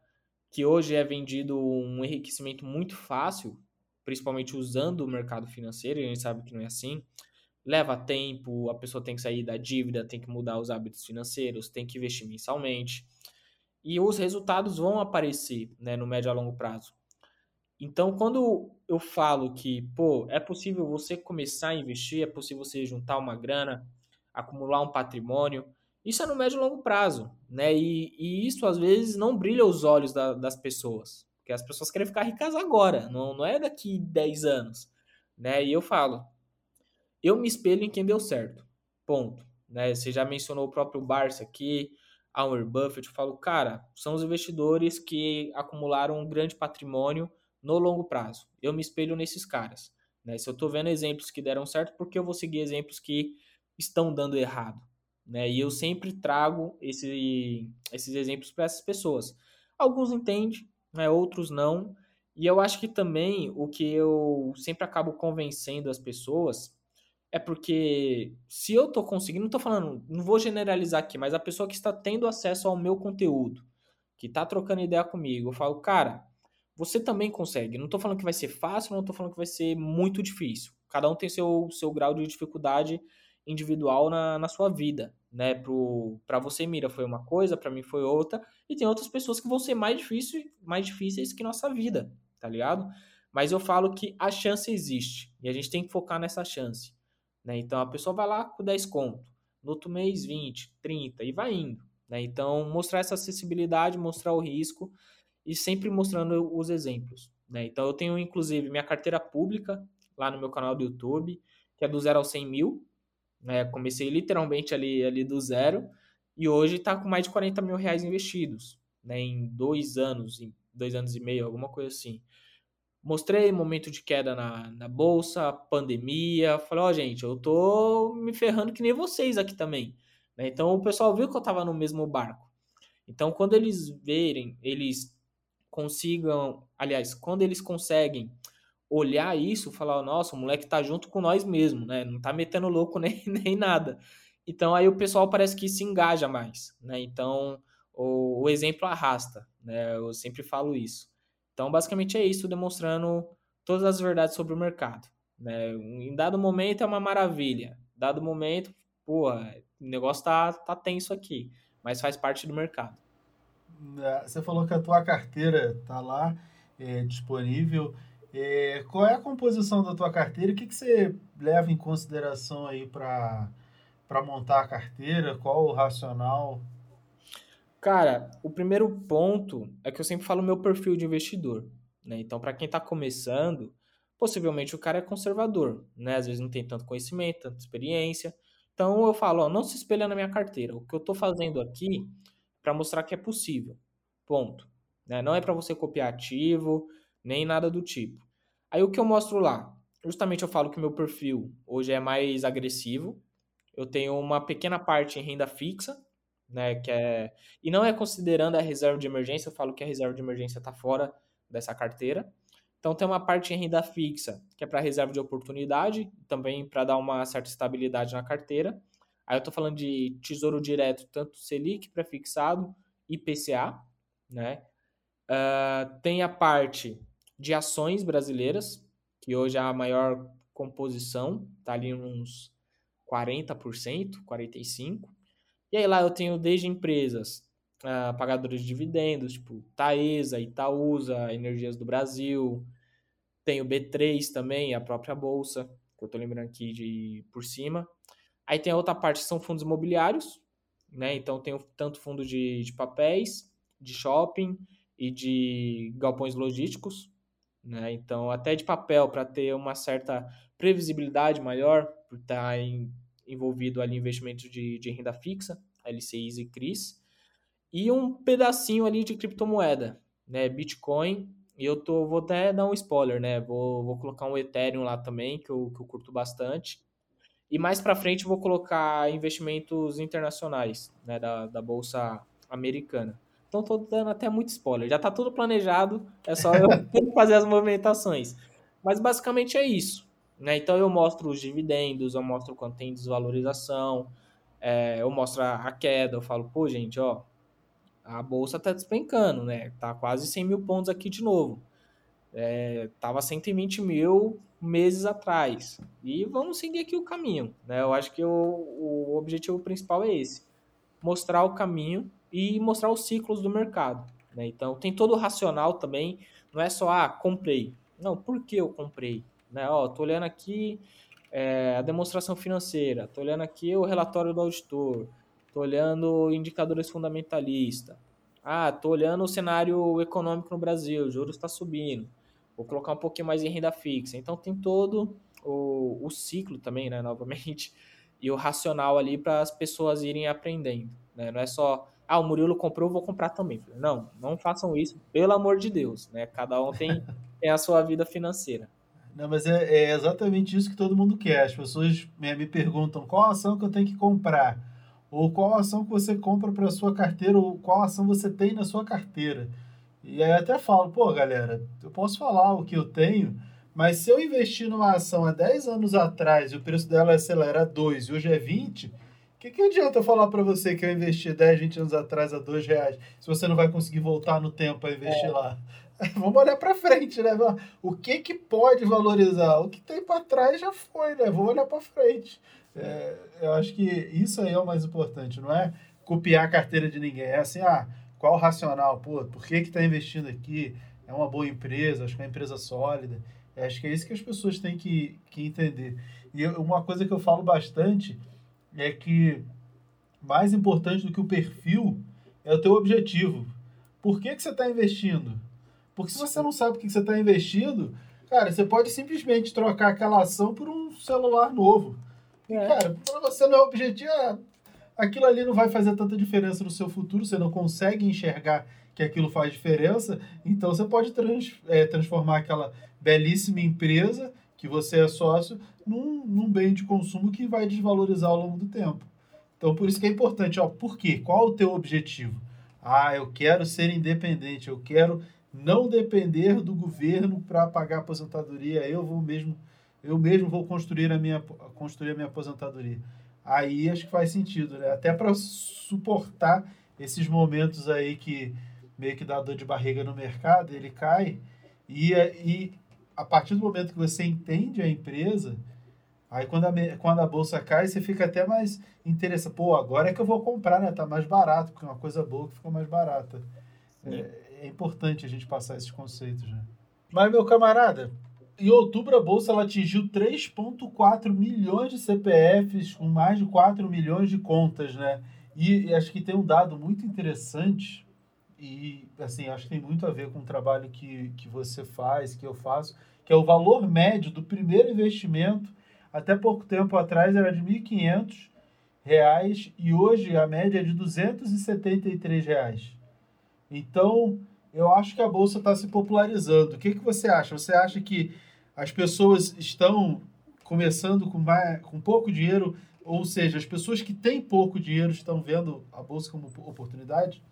que hoje é vendido um enriquecimento muito fácil, principalmente usando o mercado financeiro, e a gente sabe que não é assim. Leva tempo, a pessoa tem que sair da dívida, tem que mudar os hábitos financeiros, tem que investir mensalmente. E os resultados vão aparecer né, no médio a longo prazo. Então, quando eu falo que, pô, é possível você começar a investir, é possível você juntar uma grana, acumular um patrimônio. Isso é no médio e longo prazo, né? E, e isso às vezes não brilha os olhos da, das pessoas, porque as pessoas querem ficar ricas agora, não, não é daqui 10 anos, né? E eu falo, eu me espelho em quem deu certo, ponto. Né? Você já mencionou o próprio Barça aqui, Warren Buffett, eu falo, cara, são os investidores que acumularam um grande patrimônio no longo prazo. Eu me espelho nesses caras. Né? Se eu estou vendo exemplos que deram certo, porque eu vou seguir exemplos que estão dando errado. Né? E eu sempre trago esse, esses exemplos para essas pessoas. Alguns entendem, né? outros não. E eu acho que também o que eu sempre acabo convencendo as pessoas é porque se eu estou conseguindo, não estou falando, não vou generalizar aqui, mas a pessoa que está tendo acesso ao meu conteúdo, que está trocando ideia comigo, eu falo, cara, você também consegue. Não estou falando que vai ser fácil, não estou falando que vai ser muito difícil. Cada um tem seu, seu grau de dificuldade individual na, na sua vida, né? Para você, Mira, foi uma coisa, para mim foi outra, e tem outras pessoas que vão ser mais, difícil, mais difíceis que nossa vida, tá ligado? Mas eu falo que a chance existe, e a gente tem que focar nessa chance, né? Então a pessoa vai lá com 10 conto, no outro mês 20, 30, e vai indo, né? Então mostrar essa acessibilidade, mostrar o risco, e sempre mostrando os exemplos, né? Então eu tenho, inclusive, minha carteira pública lá no meu canal do YouTube, que é do zero ao 100 mil, né? Comecei literalmente ali, ali do zero e hoje está com mais de 40 mil reais investidos né? em dois anos, em dois anos e meio, alguma coisa assim. Mostrei momento de queda na, na bolsa, pandemia. Falei, ó, oh, gente, eu tô me ferrando que nem vocês aqui também. Né? Então o pessoal viu que eu tava no mesmo barco. Então, quando eles verem, eles consigam, aliás, quando eles conseguem olhar isso, falar, nossa, o moleque tá junto com nós mesmo, né? Não tá metendo louco nem, nem nada. Então aí o pessoal parece que se engaja mais, né? Então o, o exemplo arrasta, né? Eu sempre falo isso. Então basicamente é isso, demonstrando todas as verdades sobre o mercado. Né? Em dado momento é uma maravilha, dado momento, porra, o negócio tá, tá tenso aqui, mas faz parte do mercado.
É, você falou que a tua carteira tá lá é, disponível. É, qual é a composição da tua carteira? O que, que você leva em consideração aí para montar a carteira? Qual o racional?
Cara, o primeiro ponto é que eu sempre falo meu perfil de investidor. Né? Então, para quem está começando, possivelmente o cara é conservador, né? Às vezes não tem tanto conhecimento, tanta experiência. Então eu falo, ó, não se espelha na minha carteira. O que eu estou fazendo aqui para mostrar que é possível. Ponto. Né? Não é para você copiar ativo, nem nada do tipo. Aí o que eu mostro lá? Justamente eu falo que meu perfil hoje é mais agressivo. Eu tenho uma pequena parte em renda fixa, né, que é e não é considerando a reserva de emergência, eu falo que a reserva de emergência está fora dessa carteira. Então tem uma parte em renda fixa, que é para reserva de oportunidade, também para dar uma certa estabilidade na carteira. Aí eu estou falando de tesouro direto, tanto Selic prefixado, IPCA, né? Uh, tem a parte de ações brasileiras, que hoje é a maior composição, tá ali uns 40%, 45%. E aí lá eu tenho desde empresas uh, pagadoras de dividendos, tipo Taesa, Itaúsa, Energias do Brasil. Tenho B3 também, a própria bolsa, que eu tô lembrando aqui de por cima. Aí tem a outra parte que são fundos imobiliários, né? Então tenho tanto fundo de, de papéis, de shopping e de galpões logísticos, né? Então, até de papel, para ter uma certa previsibilidade maior, por estar tá em, envolvido ali em investimentos de, de renda fixa, LCIs e CRIs, e um pedacinho ali de criptomoeda, né? Bitcoin, e eu tô, vou até dar um spoiler, né? Vou, vou colocar um Ethereum lá também, que eu, que eu curto bastante. E mais para frente vou colocar investimentos internacionais, né? Da, da Bolsa Americana. Então tô dando até muito spoiler. Já tá tudo planejado, é só eu fazer as movimentações. Mas basicamente é isso. Né? Então eu mostro os dividendos, eu mostro quanto tem desvalorização, é, eu mostro a, queda, eu falo, pô, gente, ó, a bolsa tá despencando, né? Tá quase 100 mil pontos aqui de novo. É, tava 120 mil meses atrás. E vamos seguir aqui o caminho, né? Eu acho que o, o objetivo principal é esse. Mostrar o caminho e mostrar os ciclos do mercado. Né? Então, tem todo o racional também, não é só, ah, comprei. Não, por que eu comprei? Né? Ó, tô olhando aqui é, a demonstração financeira, tô olhando aqui o relatório do auditor, tô olhando indicadores fundamentalistas. Ah, tô olhando o cenário econômico no Brasil, o juros está subindo. Vou colocar um pouquinho mais em renda fixa. Então, tem todo o, o ciclo também, né, novamente, e o racional ali para as pessoas irem aprendendo. Né? Não é só ah, o Murilo comprou, vou comprar também. Não, não façam isso, pelo amor de Deus, né? Cada um tem, tem a sua vida financeira.
Não, mas é, é, exatamente isso que todo mundo quer. As pessoas me, me perguntam qual ação que eu tenho que comprar, ou qual ação que você compra para sua carteira, ou qual ação você tem na sua carteira. E aí até falo, pô, galera, eu posso falar o que eu tenho, mas se eu investir numa ação há 10 anos atrás e o preço dela acelera 2 e hoje é 20, que, que adianta eu falar para você que eu investi 10, 20 anos atrás a 2 reais se você não vai conseguir voltar no tempo a investir é. lá? Vamos olhar para frente, né? O que que pode valorizar? O que tem para trás já foi, né? Vamos olhar para frente. É, eu acho que isso aí é o mais importante, não é copiar a carteira de ninguém. É assim, ah, qual o racional? Pô, por que que está investindo aqui? É uma boa empresa, acho que é uma empresa sólida. É, acho que é isso que as pessoas têm que, que entender. E eu, uma coisa que eu falo bastante é que mais importante do que o perfil é o teu objetivo. Por que, que você está investindo? Porque se você não sabe o que você está investindo, cara, você pode simplesmente trocar aquela ação por um celular novo. É. Cara, para você não é objetivo, é, aquilo ali não vai fazer tanta diferença no seu futuro, você não consegue enxergar que aquilo faz diferença, então você pode trans, é, transformar aquela belíssima empresa que você é sócio num, num bem de consumo que vai desvalorizar ao longo do tempo. Então, por isso que é importante, ó, por quê? Qual o teu objetivo? Ah, eu quero ser independente, eu quero não depender do governo para pagar a aposentadoria, eu vou mesmo, eu mesmo vou construir a minha, construir a minha aposentadoria. Aí acho que faz sentido, né? Até para suportar esses momentos aí que meio que dá dor de barriga no mercado, ele cai e, e a partir do momento que você entende a empresa, aí quando a, quando a bolsa cai, você fica até mais interessado. Pô, agora é que eu vou comprar, né? Tá mais barato, porque é uma coisa boa que fica mais barata. É, é, importante a gente passar esses conceitos, né? Mas, meu camarada, em outubro a bolsa ela atingiu 3,4 milhões de CPFs, com mais de 4 milhões de contas, né? E, e acho que tem um dado muito interessante e assim, acho que tem muito a ver com o trabalho que, que você faz, que eu faço, que é o valor médio do primeiro investimento. Até pouco tempo atrás era de 1.500 reais e hoje a média é de 273 reais. Então, eu acho que a bolsa está se popularizando. O que, que você acha? Você acha que as pessoas estão começando com, mais, com pouco dinheiro, ou seja, as pessoas que têm pouco dinheiro estão vendo a bolsa como oportunidade?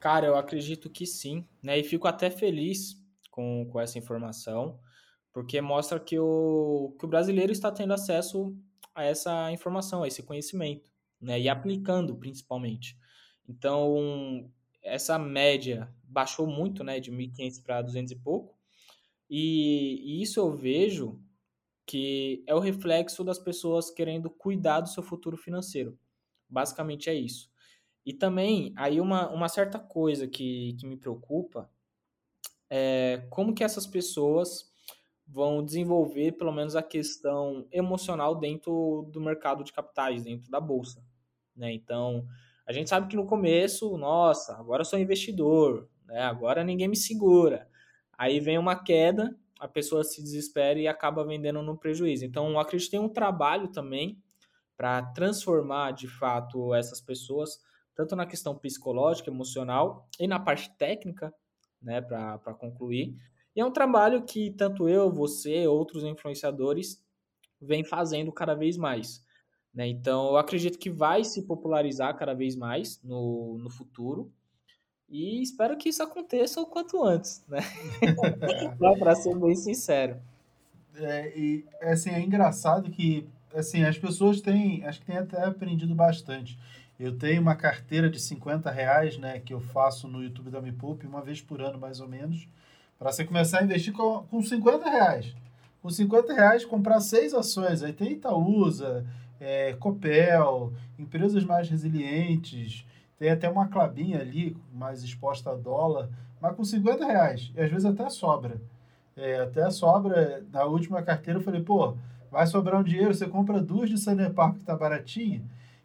Cara, eu acredito que sim, né? E fico até feliz com, com essa informação, porque mostra que o, que o brasileiro está tendo acesso a essa informação, a esse conhecimento, né? E aplicando principalmente. Então, essa média baixou muito, né? De 1.500 para 200 e pouco. E, e isso eu vejo que é o reflexo das pessoas querendo cuidar do seu futuro financeiro. Basicamente é isso. E também, aí uma, uma certa coisa que, que me preocupa é como que essas pessoas vão desenvolver pelo menos a questão emocional dentro do mercado de capitais, dentro da bolsa, né? Então, a gente sabe que no começo, nossa, agora eu sou investidor, né? Agora ninguém me segura. Aí vem uma queda, a pessoa se desespera e acaba vendendo no prejuízo. Então, eu acredito que tem um trabalho também para transformar de fato essas pessoas tanto na questão psicológica, emocional e na parte técnica, né, para concluir. E é um trabalho que tanto eu, você, outros influenciadores vem fazendo cada vez mais. Né? Então, eu acredito que vai se popularizar cada vez mais no, no futuro. E espero que isso aconteça o quanto antes, né? para ser bem sincero.
É, e assim, é engraçado que assim, as pessoas têm, acho que têm até aprendido bastante. Eu tenho uma carteira de 50 reais, né, que eu faço no YouTube da Me Poupe uma vez por ano, mais ou menos, para você começar a investir com, com 50 reais. Com 50 reais, comprar seis ações. Aí tem Itaúsa, é, Copel, empresas mais resilientes, tem até uma clabinha ali, mais exposta a dólar, mas com 50 reais. E às vezes até sobra. É, até sobra, na última carteira eu falei, pô, vai sobrar um dinheiro, você compra duas de Sanepar que tá baratinha,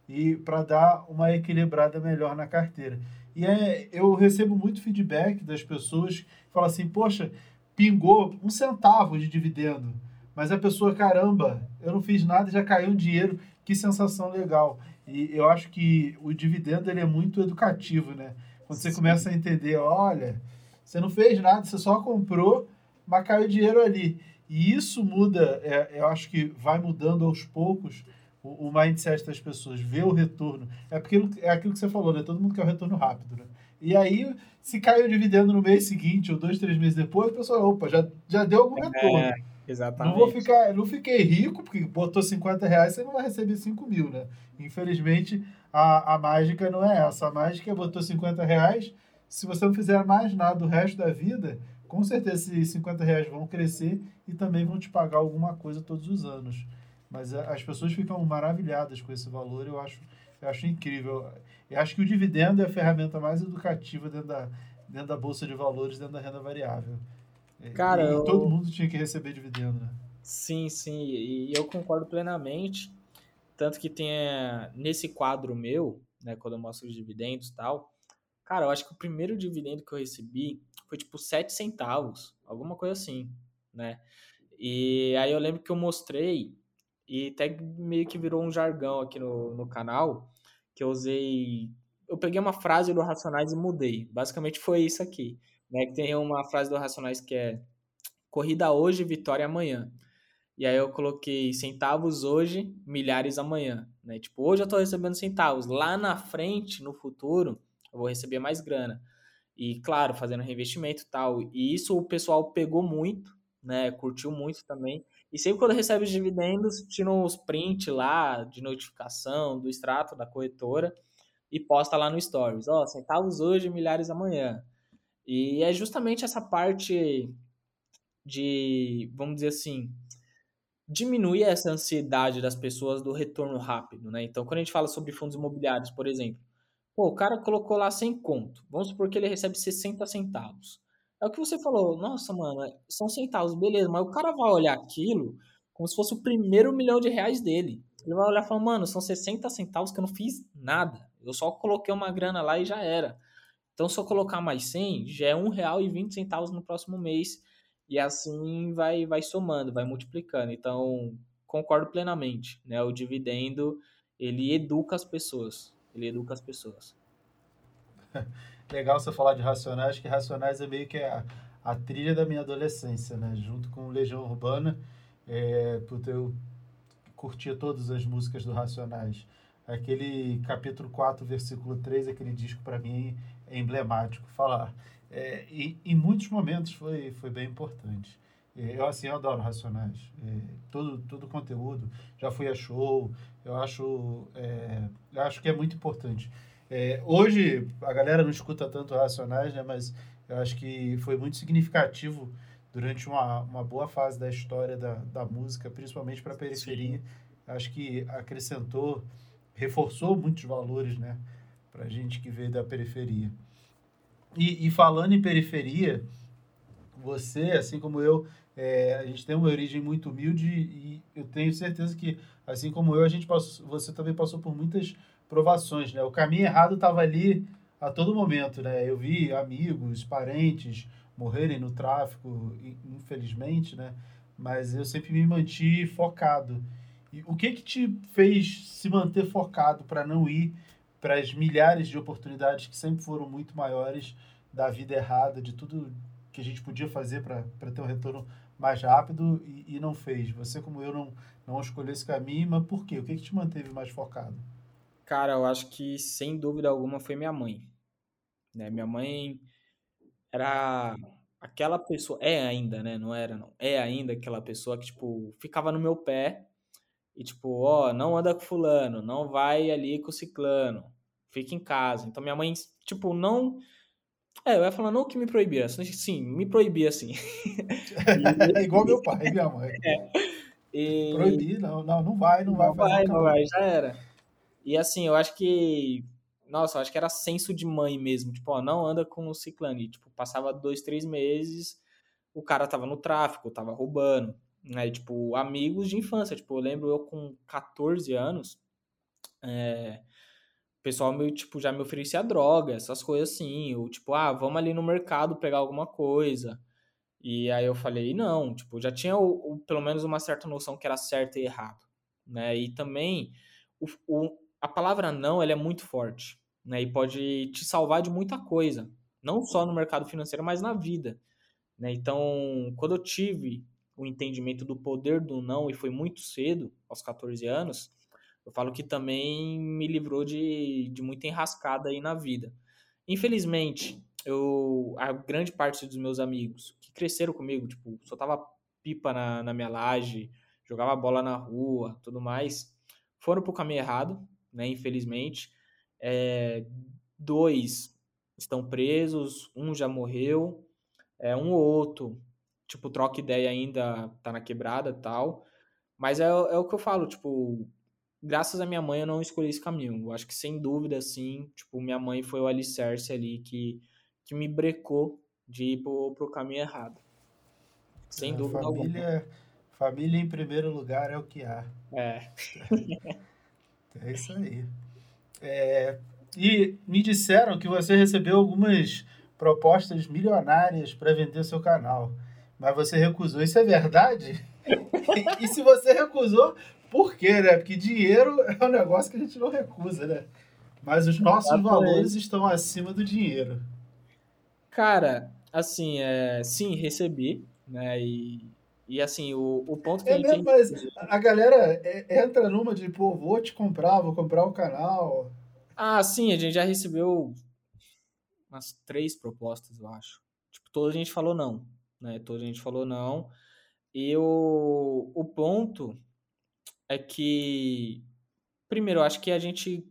e para dar uma equilibrada melhor na carteira. E é, eu recebo muito feedback das pessoas que falam assim, poxa, pingou um centavo de dividendo, mas a pessoa, caramba, eu não fiz nada, já caiu um dinheiro, que sensação legal. E eu acho que o dividendo ele é muito educativo, né? Quando você Sim. começa a entender, olha, você não fez nada, você só comprou, mas caiu dinheiro ali. E isso muda, é, eu acho que vai mudando aos poucos o, o mindset das pessoas, ver o retorno. É, porque, é aquilo que você falou, né? Todo mundo quer o retorno rápido, né? E aí, se caiu o dividendo no mês seguinte ou dois, três meses depois, a pessoa, opa, já, já deu algum é, retorno. É,
exatamente.
Não vou ficar, não fiquei rico, porque botou 50 reais, você não vai receber 5 mil, né? Infelizmente, a, a mágica não é essa. A mágica é botou 50 reais, se você não fizer mais nada o resto da vida, com certeza esses 50 reais vão crescer e também vão te pagar alguma coisa todos os anos. Mas as pessoas ficam maravilhadas com esse valor, eu acho, eu acho incrível. Eu acho que o dividendo é a ferramenta mais educativa dentro da, dentro da bolsa de valores, dentro da renda variável.
Cara,
e
eu...
todo mundo tinha que receber dividendo, né?
Sim, sim, e eu concordo plenamente. Tanto que tem nesse quadro meu, né, quando eu mostro os dividendos e tal, cara, eu acho que o primeiro dividendo que eu recebi foi tipo 7 centavos, alguma coisa assim, né? E aí eu lembro que eu mostrei e até meio que virou um jargão aqui no, no canal, que eu usei eu peguei uma frase do Racionais e mudei. Basicamente foi isso aqui. Né? Que tem uma frase do Racionais que é corrida hoje, vitória amanhã. E aí eu coloquei centavos hoje, milhares amanhã. Né? Tipo, hoje eu estou recebendo centavos. Lá na frente, no futuro, eu vou receber mais grana. E claro, fazendo reinvestimento e tal. E isso o pessoal pegou muito, né? Curtiu muito também. E sempre quando recebe os dividendos, tira os print lá de notificação do extrato da corretora e posta lá no Stories. Ó, oh, centavos hoje, milhares amanhã. E é justamente essa parte de, vamos dizer assim, diminuir essa ansiedade das pessoas do retorno rápido, né? Então, quando a gente fala sobre fundos imobiliários, por exemplo, Pô, o cara colocou lá 100 conto. Vamos supor que ele recebe 60 centavos. É o que você falou. Nossa, mano, são centavos, beleza. Mas o cara vai olhar aquilo como se fosse o primeiro milhão de reais dele. Ele vai olhar e falar, mano, são 60 centavos que eu não fiz nada. Eu só coloquei uma grana lá e já era. Então, se eu colocar mais 100, já é R$1,20 no próximo mês. E assim vai, vai somando, vai multiplicando. Então, concordo plenamente. Né? O dividendo, ele educa as pessoas. Ele educa as pessoas.
Legal você falar de Racionais, que Racionais é meio que a, a trilha da minha adolescência, né? Junto com Legião Urbana, é, puta, eu curtia todas as músicas do Racionais. Aquele capítulo 4, versículo 3, aquele disco para mim emblemático. Falar. É, e em muitos momentos foi, foi bem importante. É, eu, assim, eu adoro Racionais. É, todo, todo conteúdo. Já fui a show. Eu acho, é, eu acho que é muito importante. É, hoje, a galera não escuta tanto Racionais, né? Mas eu acho que foi muito significativo durante uma, uma boa fase da história da, da música, principalmente para a periferia. Sim. Acho que acrescentou, reforçou muitos valores, né? Para gente que veio da periferia. E, e falando em periferia, você, assim como eu, é, a gente tem uma origem muito humilde e eu tenho certeza que, assim como eu, a gente passou, você também passou por muitas provações, né? O caminho errado estava ali a todo momento, né? Eu vi amigos, parentes morrerem no tráfico, infelizmente, né? Mas eu sempre me mantive focado. E o que que te fez se manter focado para não ir para as milhares de oportunidades que sempre foram muito maiores da vida errada, de tudo que a gente podia fazer para ter um retorno mais rápido e, e, não fez. Você, como eu, não, não escolheu esse caminho, mas por quê? O que, que te manteve mais focado?
Cara, eu acho que, sem dúvida alguma, foi minha mãe. Né? Minha mãe era aquela pessoa, é ainda, né? Não era, não. É ainda aquela pessoa que, tipo, ficava no meu pé e, tipo, ó, não anda com fulano, não vai ali com ciclano, fica em casa. Então, minha mãe, tipo, não é, eu ia falar não que me proibia, sim, me proibia assim.
é igual meu pai e minha mãe. É. E... Proibir, não, não, não vai, não, não vai.
Vai, não vai, já era. E assim, eu acho que. Nossa, eu acho que era senso de mãe mesmo. Tipo, ó, não anda com o ciclane. Tipo, passava dois, três meses, o cara tava no tráfico, tava roubando. Né? E, tipo, amigos de infância. Tipo, eu lembro eu com 14 anos. É, o pessoal meio, tipo, já me oferecia droga, essas coisas assim. Ou, tipo, ah, vamos ali no mercado pegar alguma coisa. E aí eu falei, não, tipo, já tinha o, o, pelo menos uma certa noção que era certo e errado, né? E também o, o, a palavra não, ela é muito forte, né? E pode te salvar de muita coisa, não só no mercado financeiro, mas na vida, né? Então, quando eu tive o entendimento do poder do não e foi muito cedo, aos 14 anos, eu falo que também me livrou de, de muita enrascada aí na vida. Infelizmente, eu a grande parte dos meus amigos que cresceram comigo, tipo, só tava pipa na, na minha laje, jogava bola na rua, tudo mais, foram pro caminho errado, né? Infelizmente. É, dois estão presos, um já morreu, é, um ou outro, tipo, troca ideia ainda, tá na quebrada tal. Mas é, é o que eu falo, tipo, graças à minha mãe eu não escolhi esse caminho. Eu acho que sem dúvida, assim, tipo, minha mãe foi o alicerce ali que, que me brecou de ir pro, pro caminho errado. Sem é, dúvida
família, alguma. Família em primeiro lugar é o que há.
É.
é isso aí. É, e me disseram que você recebeu algumas propostas milionárias para vender seu canal, mas você recusou. Isso é verdade? e, e se você recusou, por quê, né? Porque dinheiro é um negócio que a gente não recusa, né? Mas os nossos valores estão acima do dinheiro.
Cara, assim, é, sim, recebi, né? E, e assim, o, o ponto que
É
a gente
mesmo,
tem
mas a galera é- entra numa de, pô, vou te comprar, vou comprar o canal.
Ah, sim, a gente já recebeu umas três propostas, eu acho. Tipo, toda a gente falou não, né? Toda a gente falou não. E o, o ponto é que, primeiro, acho que a gente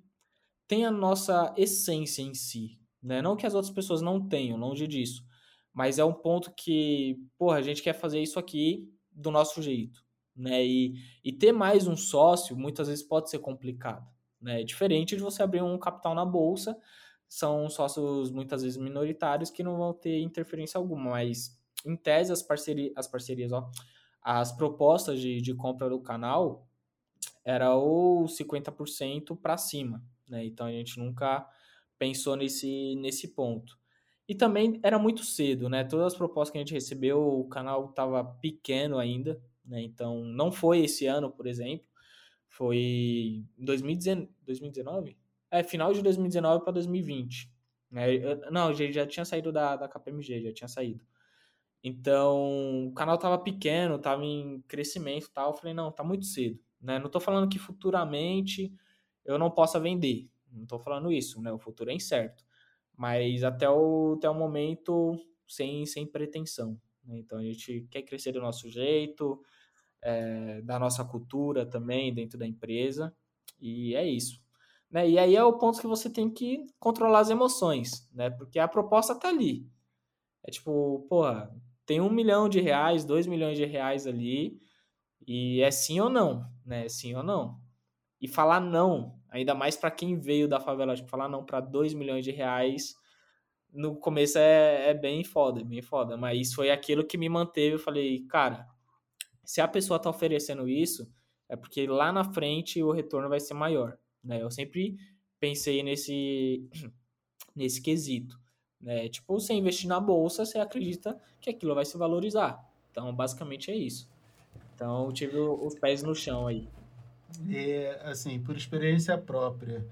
tem a nossa essência em si, né? Não que as outras pessoas não tenham, longe disso. Mas é um ponto que, porra, a gente quer fazer isso aqui do nosso jeito, né? E, e ter mais um sócio muitas vezes pode ser complicado, né? Diferente de você abrir um capital na bolsa, são sócios muitas vezes minoritários que não vão ter interferência alguma, mas em tese as, as parcerias, ó, as propostas de, de compra do canal era ou 50% para cima, né? Então a gente nunca pensou nesse, nesse ponto. E também era muito cedo, né? Todas as propostas que a gente recebeu, o canal estava pequeno ainda, né? Então não foi esse ano, por exemplo, foi em 2019, 2019? É, final de 2019 para 2020. Né? Não, já, já tinha saído da, da KPMG, já tinha saído. Então, o canal tava pequeno, tava em crescimento e tal. Eu falei, não, tá muito cedo, né? Não tô falando que futuramente eu não possa vender. Não tô falando isso, né? O futuro é incerto. Mas até o, até o momento, sem, sem pretensão. né? Então, a gente quer crescer do nosso jeito, é, da nossa cultura também dentro da empresa. E é isso. Né? E aí é o ponto que você tem que controlar as emoções, né? Porque a proposta tá ali. É tipo, porra, tem um milhão de reais, dois milhões de reais ali, e é sim ou não, né? É sim ou não. E falar não, ainda mais para quem veio da favela, tipo, falar não para dois milhões de reais, no começo é, é bem foda, bem foda. Mas foi aquilo que me manteve, eu falei, cara, se a pessoa tá oferecendo isso, é porque lá na frente o retorno vai ser maior, né? Eu sempre pensei nesse, nesse quesito, né? Tipo, você investir na bolsa, você acredita que aquilo vai se valorizar. Então, basicamente é isso. Então, tive os pés no chão aí.
E, assim, por experiência própria,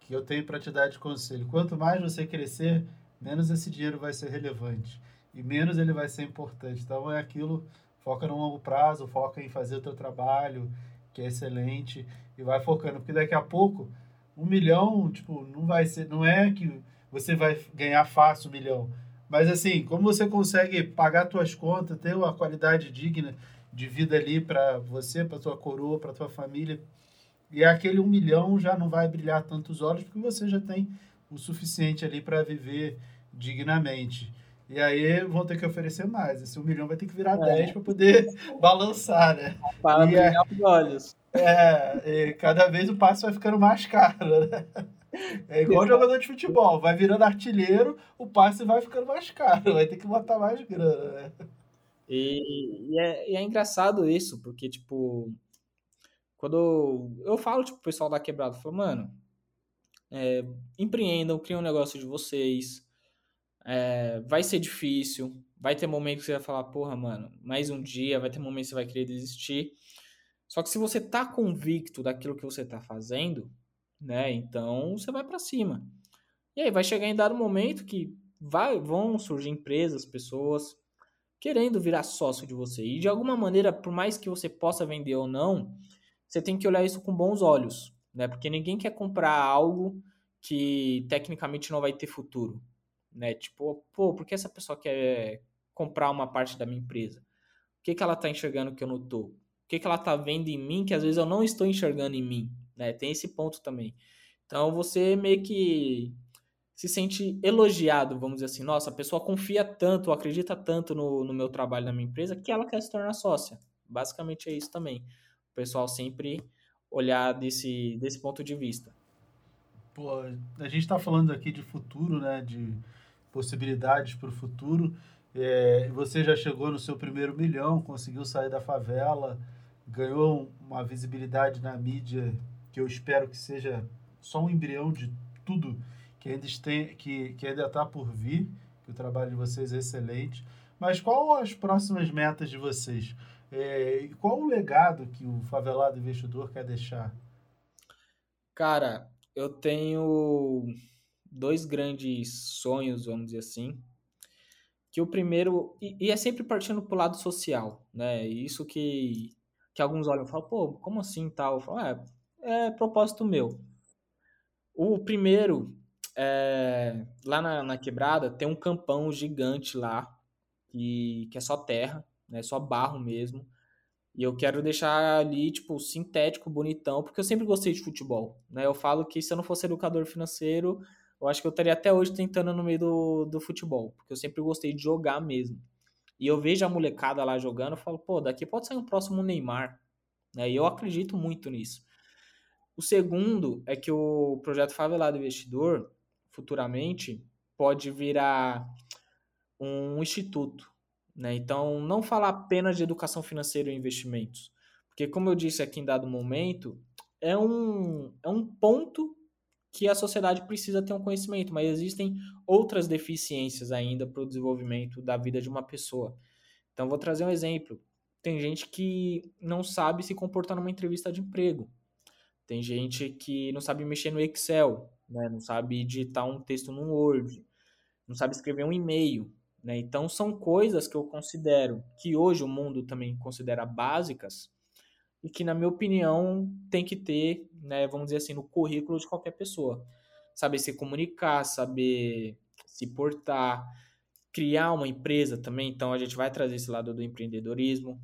que eu tenho para te dar de conselho, quanto mais você crescer, menos esse dinheiro vai ser relevante e menos ele vai ser importante. Então é aquilo, foca no longo prazo, foca em fazer o teu trabalho, que é excelente, e vai focando, porque daqui a pouco um milhão, tipo, não vai ser, não é que você vai ganhar fácil um milhão, mas assim, como você consegue pagar suas contas, ter uma qualidade digna de vida ali para você, para tua coroa, para tua família. E aquele um milhão já não vai brilhar tantos olhos porque você já tem o suficiente ali para viver dignamente. E aí vão ter que oferecer mais. Esse um milhão vai ter que virar
É.
10 para poder balançar, né?
Para
E é-
brilhar os olhos.
É, e cada vez o passe vai ficando mais caro, né? É igual jogador de futebol, vai virando artilheiro, o passe vai ficando mais caro, vai ter que botar mais grana, né?
E, e é, e é engraçado isso, porque, tipo, quando eu falo, tipo, o pessoal da quebrada, eu falo, mano, é, empreendam, criem um negócio de vocês, é, vai ser difícil, vai ter momento que você vai falar, porra, mano, mais um dia, vai ter momento que você vai querer desistir. Só que se você tá convicto daquilo que você tá fazendo, né, então você vai pra cima. E aí vai chegar em dado momento que vai, vão surgir empresas, pessoas querendo virar sócio de você. E de alguma maneira, por mais que você possa vender ou não, você tem que olhar isso com bons olhos, né? Porque ninguém quer comprar algo que tecnicamente não vai ter futuro, né? Tipo, pô, por que essa pessoa quer comprar uma parte da minha empresa? O que, que ela tá enxergando que eu não tô? O que, que ela tá vendo em mim que às vezes eu não estou enxergando em mim, né? Tem esse ponto também. Então você meio que se sente elogiado, vamos dizer assim, nossa, a pessoa confia tanto, acredita tanto no, no meu trabalho, na minha empresa, que ela quer se tornar sócia. Basicamente é isso também. O pessoal sempre olhar desse, desse ponto de vista.
Pô, a gente está falando aqui de futuro, né? De possibilidades para o futuro. É, você já chegou no seu primeiro milhão, conseguiu sair da favela, ganhou uma visibilidade na mídia que eu espero que seja só um embrião de tudo que ainda tem, que, que ainda está por vir. Que o trabalho de vocês é excelente. Mas qual as próximas metas de vocês? É, qual o legado que o favelado investidor quer deixar?
Cara, eu tenho dois grandes sonhos, vamos dizer assim. Que o primeiro, e, e é sempre partindo pro lado social, né? Isso que, que alguns olham e falam, pô, como assim tal? Eu falo, é, é propósito meu. O primeiro, é, lá na, na quebrada, tem um campão gigante lá, que, que é só terra, né? Só barro mesmo. E eu quero deixar ali, tipo, sintético, bonitão, porque eu sempre gostei de futebol, né? Eu falo que se eu não fosse educador financeiro, eu acho que eu estaria até hoje tentando no meio do, do futebol, porque eu sempre gostei de jogar mesmo. E eu vejo a molecada lá jogando, eu falo, pô, daqui pode sair um próximo Neymar, né? E eu acredito muito nisso. O segundo é que o projeto Favelado Investidor, futuramente, pode virar um instituto, né? Então, não falar apenas de educação financeira e investimentos, porque, como eu disse aqui em dado momento, é um, é um ponto que a sociedade precisa ter um conhecimento, mas existem outras deficiências ainda para o desenvolvimento da vida de uma pessoa. Então, vou trazer um exemplo. Tem gente que não sabe se comportar numa entrevista de emprego. Tem gente que não sabe mexer no Excel, né? não sabe digitar um texto no Word, não sabe escrever um e-mail. Né? Então, são coisas que eu considero que hoje o mundo também considera básicas e que, na minha opinião, tem que ter, né, vamos dizer assim, no currículo de qualquer pessoa. Saber se comunicar, saber se portar, criar uma empresa também. Então, a gente vai trazer esse lado do empreendedorismo.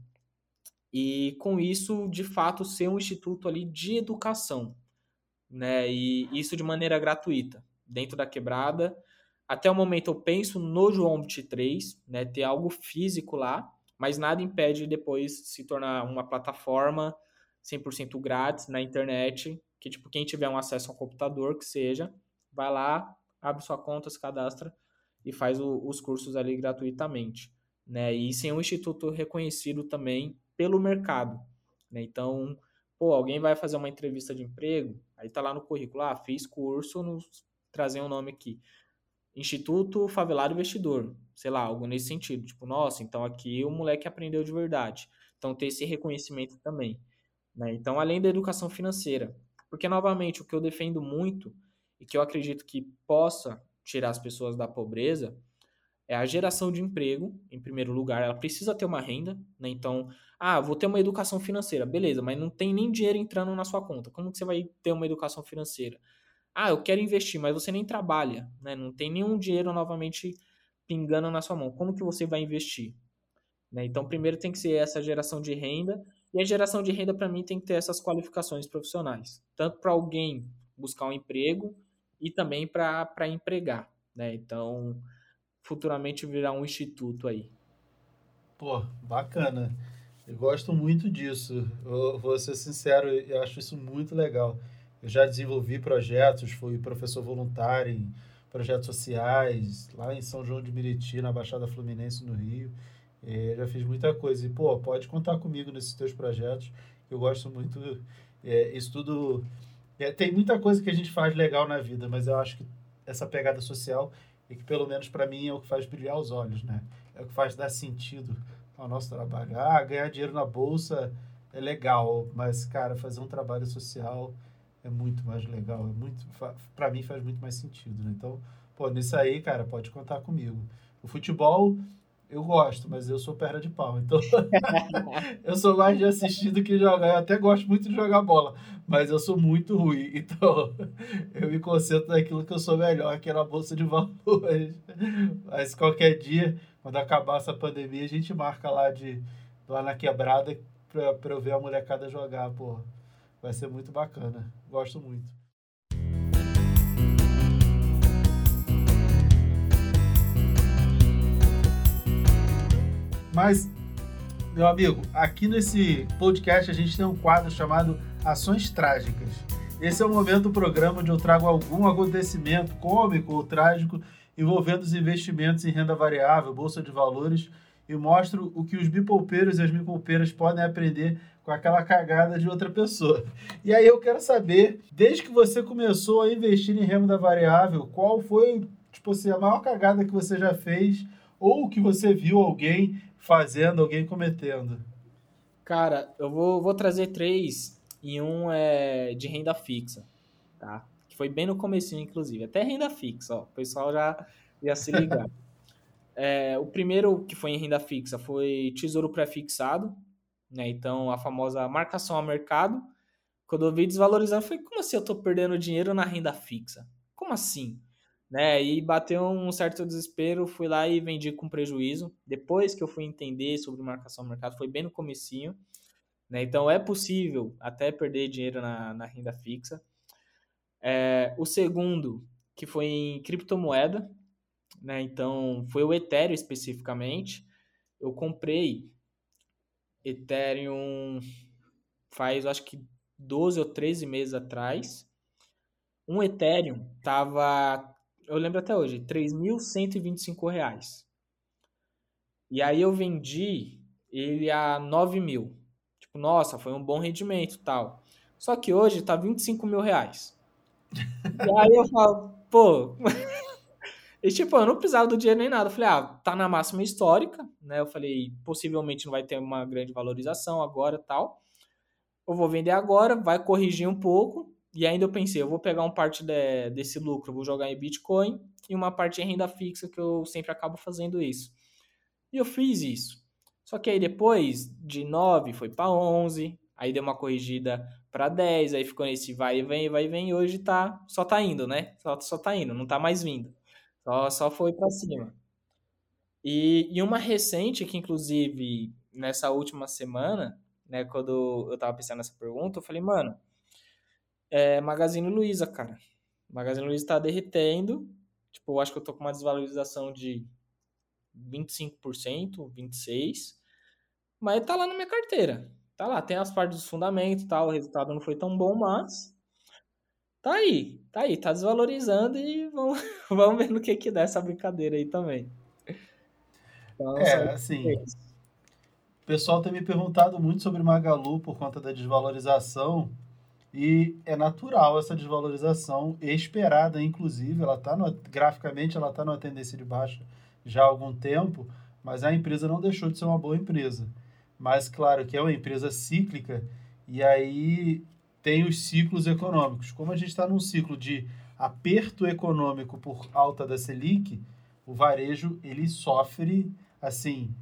E, com isso, de fato, ser um instituto ali de educação. Né? E isso de maneira gratuita, dentro da quebrada até o momento eu penso no João 23, né, ter algo físico lá, mas nada impede depois se tornar uma plataforma 100% grátis na internet, que tipo quem tiver um acesso ao computador que seja, vai lá, abre sua conta, se cadastra e faz o, os cursos ali gratuitamente, né? E sem um instituto reconhecido também pelo mercado, né? Então, pô, alguém vai fazer uma entrevista de emprego, aí tá lá no currículo, ah, fiz curso, nos trazer um nome aqui. Instituto Favelado Investidor, sei lá, algo nesse sentido. Tipo, nossa, então aqui o moleque aprendeu de verdade. Então ter esse reconhecimento também. Né? Então, além da educação financeira. Porque, novamente, o que eu defendo muito e que eu acredito que possa tirar as pessoas da pobreza é a geração de emprego, em primeiro lugar. Ela precisa ter uma renda, né? Então, ah, vou ter uma educação financeira, beleza, mas não tem nem dinheiro entrando na sua conta. Como que você vai ter uma educação financeira? Ah, eu quero investir, mas você nem trabalha, né? Não tem nenhum dinheiro novamente pingando na sua mão. Como que você vai investir? Né? Então, primeiro tem que ser essa geração de renda, e a geração de renda, para mim, tem que ter essas qualificações profissionais. Tanto para alguém buscar um emprego e também para empregar. Né? Então, futuramente virar um instituto aí.
Pô, bacana. Eu gosto muito disso. Eu vou ser sincero, eu acho isso muito legal. Eu já desenvolvi projetos, fui professor voluntário em projetos sociais, lá em São João de Meriti, na Baixada Fluminense, no Rio. É, já fiz muita coisa. E, pô, pode contar comigo nesses teus projetos. Eu gosto muito. É, isso tudo. É, tem muita coisa que a gente faz legal na vida, mas eu acho que essa pegada social é que, pelo menos para mim, é o que faz brilhar os olhos, né? É o que faz dar sentido ao nosso trabalho. Ah, ganhar dinheiro na bolsa é legal, mas, cara, fazer um trabalho social é muito mais legal, é muito para mim faz muito mais sentido, né? Então, pô, nisso aí, cara, pode contar comigo. O futebol eu gosto, mas eu sou perna de pau, então eu sou mais de assistir do que jogar. Eu até gosto muito de jogar bola, mas eu sou muito ruim, então eu me concentro naquilo que eu sou melhor, que é na bolsa de valores. Mas qualquer dia, quando acabar essa pandemia, a gente marca lá de lá na quebrada para eu ver a molecada jogar, pô. Vai ser muito bacana. Gosto muito. Mas, meu amigo, aqui nesse podcast a gente tem um quadro chamado Ações Trágicas. Esse é o momento do programa onde eu trago algum acontecimento cômico ou trágico envolvendo os investimentos em renda variável, bolsa de valores e mostro o que os bipolpeiros e as bipolpeiras podem aprender com aquela cagada de outra pessoa. E aí eu quero saber, desde que você começou a investir em renda variável, qual foi, tipo assim, a maior cagada que você já fez ou que você viu alguém fazendo, alguém cometendo?
Cara, eu vou, vou trazer três e um é de renda fixa, tá? Foi bem no começo, inclusive. Até renda fixa, ó. O pessoal já ia se ligar. é, o primeiro que foi em renda fixa foi tesouro pré-fixado, né? Então, a famosa marcação a mercado. Quando eu vi desvalorizando, eu falei, como assim eu tô perdendo dinheiro na renda fixa? Como assim? Né? E bateu um certo desespero, fui lá e vendi com prejuízo. Depois que eu fui entender sobre marcação a mercado, foi bem no comecinho. Né? Então, é possível até perder dinheiro na, na renda fixa. É, o segundo, que foi em criptomoeda, né? Então, foi o Ethereum especificamente. Eu comprei Ethereum faz, acho que 12 ou 13 meses atrás. Um Ethereum tava, eu lembro até hoje, R$ 3.125. E aí eu vendi ele a 9 mil. Tipo, nossa, foi um bom rendimento tal. Só que hoje tá 25 mil reais. e aí eu falo, pô. e tipo, eu não precisava do dinheiro nem nada. Eu falei, ah, tá na máxima histórica, né? Eu falei, possivelmente não vai ter uma grande valorização agora tal. Eu vou vender agora, vai corrigir um pouco. E ainda eu pensei, eu vou pegar uma parte de, desse lucro, vou jogar em Bitcoin e uma parte em renda fixa, que eu sempre acabo fazendo isso. E eu fiz isso. Só que aí depois de 9 foi para 11, aí deu uma corrigida para 10, aí ficou nesse vai e vem, vai e vem, e hoje tá, só tá indo, né? Só, só tá indo, não tá mais vindo. Só, só foi para cima. E, e uma recente, que inclusive nessa última semana, né, quando eu tava pensando nessa pergunta, eu falei, mano, é Magazine Luiza, cara. Magazine Luiza tá derretendo. Tipo, eu acho que eu tô com uma desvalorização de 25%, 26%. Mas tá lá na minha carteira. Tá lá, tem as partes dos fundamentos tal, o resultado não foi tão bom, mas tá aí, tá aí, tá desvalorizando e vamos, vamos ver no que que dá essa brincadeira aí também.
Então, é, assim, o pessoal tem me perguntado muito sobre Magalu por conta da desvalorização e é natural essa desvalorização, esperada inclusive, ela tá no, graficamente ela está numa tendência de baixa já há algum tempo, mas a empresa não deixou de ser uma boa empresa mas claro que é uma empresa cíclica e aí tem os ciclos econômicos. Como a gente está num ciclo de aperto econômico por alta da Selic, o varejo ele sofre assim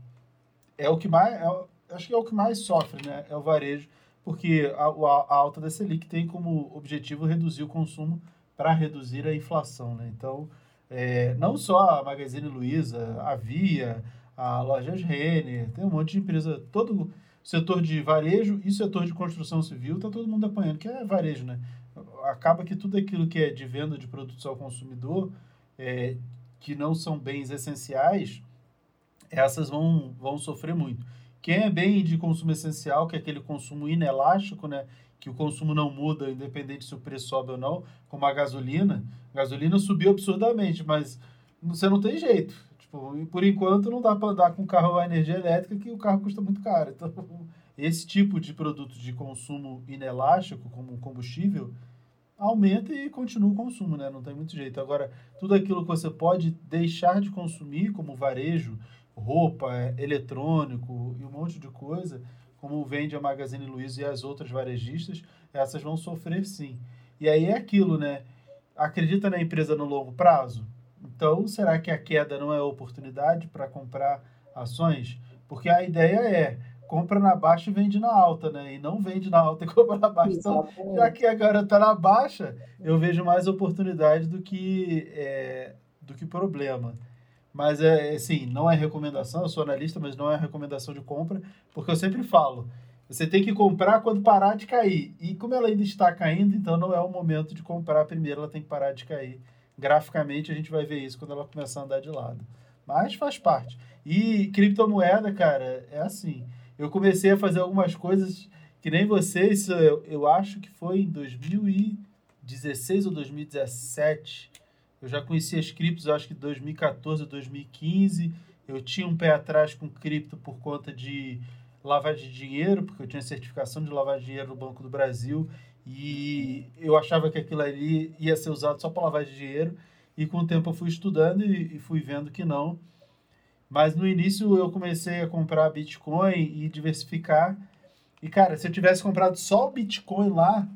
é o que mais é, acho que é o que mais sofre, né? É o varejo porque a, a alta da Selic tem como objetivo reduzir o consumo para reduzir a inflação, né? Então é, não só a Magazine Luiza, a Via, a Lojas Renner, tem um monte de empresa, todo o setor de varejo e setor de construção civil, tá todo mundo apanhando, que é varejo, né? Acaba que tudo aquilo que é de venda de produtos ao consumidor, é, que não são bens essenciais, essas vão, vão sofrer muito. Quem é bem de consumo essencial, que é aquele consumo inelástico, né? Que o consumo não muda, independente se o preço sobe ou não, como a gasolina. A gasolina subiu absurdamente, mas você não tem jeito Tipo, por enquanto não dá para andar com carro a energia elétrica, que o carro custa muito caro. Então, esse tipo de produto de consumo inelástico, como combustível, aumenta e continua o consumo, né? Não tem muito jeito. Agora, tudo aquilo que você pode deixar de consumir, como varejo, roupa, eletrônico e um monte de coisa, como vende a Magazine Luiza e as outras varejistas, essas vão sofrer sim. E aí é aquilo, né? Acredita na empresa no longo prazo? Então, será que a queda não é oportunidade para comprar ações? Porque a ideia é compra na baixa e vende na alta, né? E não vende na alta e compra na baixa. Então, já que agora está na baixa, eu vejo mais oportunidade do que, é, do que problema. Mas, é assim, não é recomendação, eu sou analista, mas não é recomendação de compra, porque eu sempre falo, você tem que comprar quando parar de cair. E como ela ainda está caindo, então não é o momento de comprar primeiro, ela tem que parar de cair graficamente a gente vai ver isso quando ela começar a andar de lado. Mas faz parte. E criptomoeda, cara, é assim. Eu comecei a fazer algumas coisas que nem vocês, eu, eu acho que foi em 2016 ou 2017. Eu já conhecia as criptos, acho que 2014 ou 2015. Eu tinha um pé atrás com cripto por conta de lavagem de dinheiro, porque eu tinha certificação de lavagem de dinheiro no Banco do Brasil e eu achava que aquilo ali ia ser usado só para lavar de dinheiro. E com o tempo eu fui estudando e, e fui vendo que não. Mas no início eu comecei a comprar Bitcoin e diversificar. E, cara, se eu tivesse comprado só o Bitcoin lá,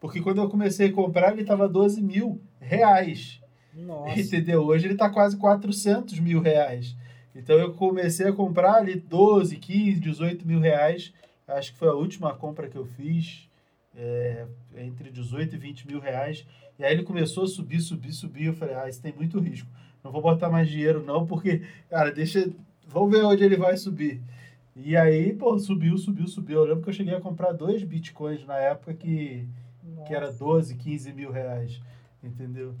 Porque quando eu comecei a comprar, ele estava 12 mil reais.
Nossa.
Entendeu? Hoje ele está quase 400 mil reais. Então eu comecei a comprar ali 12, 15, 18 mil reais. Acho que foi a última compra que eu fiz. É, entre 18 e 20 mil reais. E aí ele começou a subir, subir, subir. Eu falei, ah, isso tem muito risco. Não vou botar mais dinheiro, não, porque, cara, deixa. Vamos ver onde ele vai subir. E aí, pô, subiu, subiu, subiu. Eu lembro que eu cheguei a comprar dois bitcoins na época que, que era 12, 15 mil reais. Entendeu?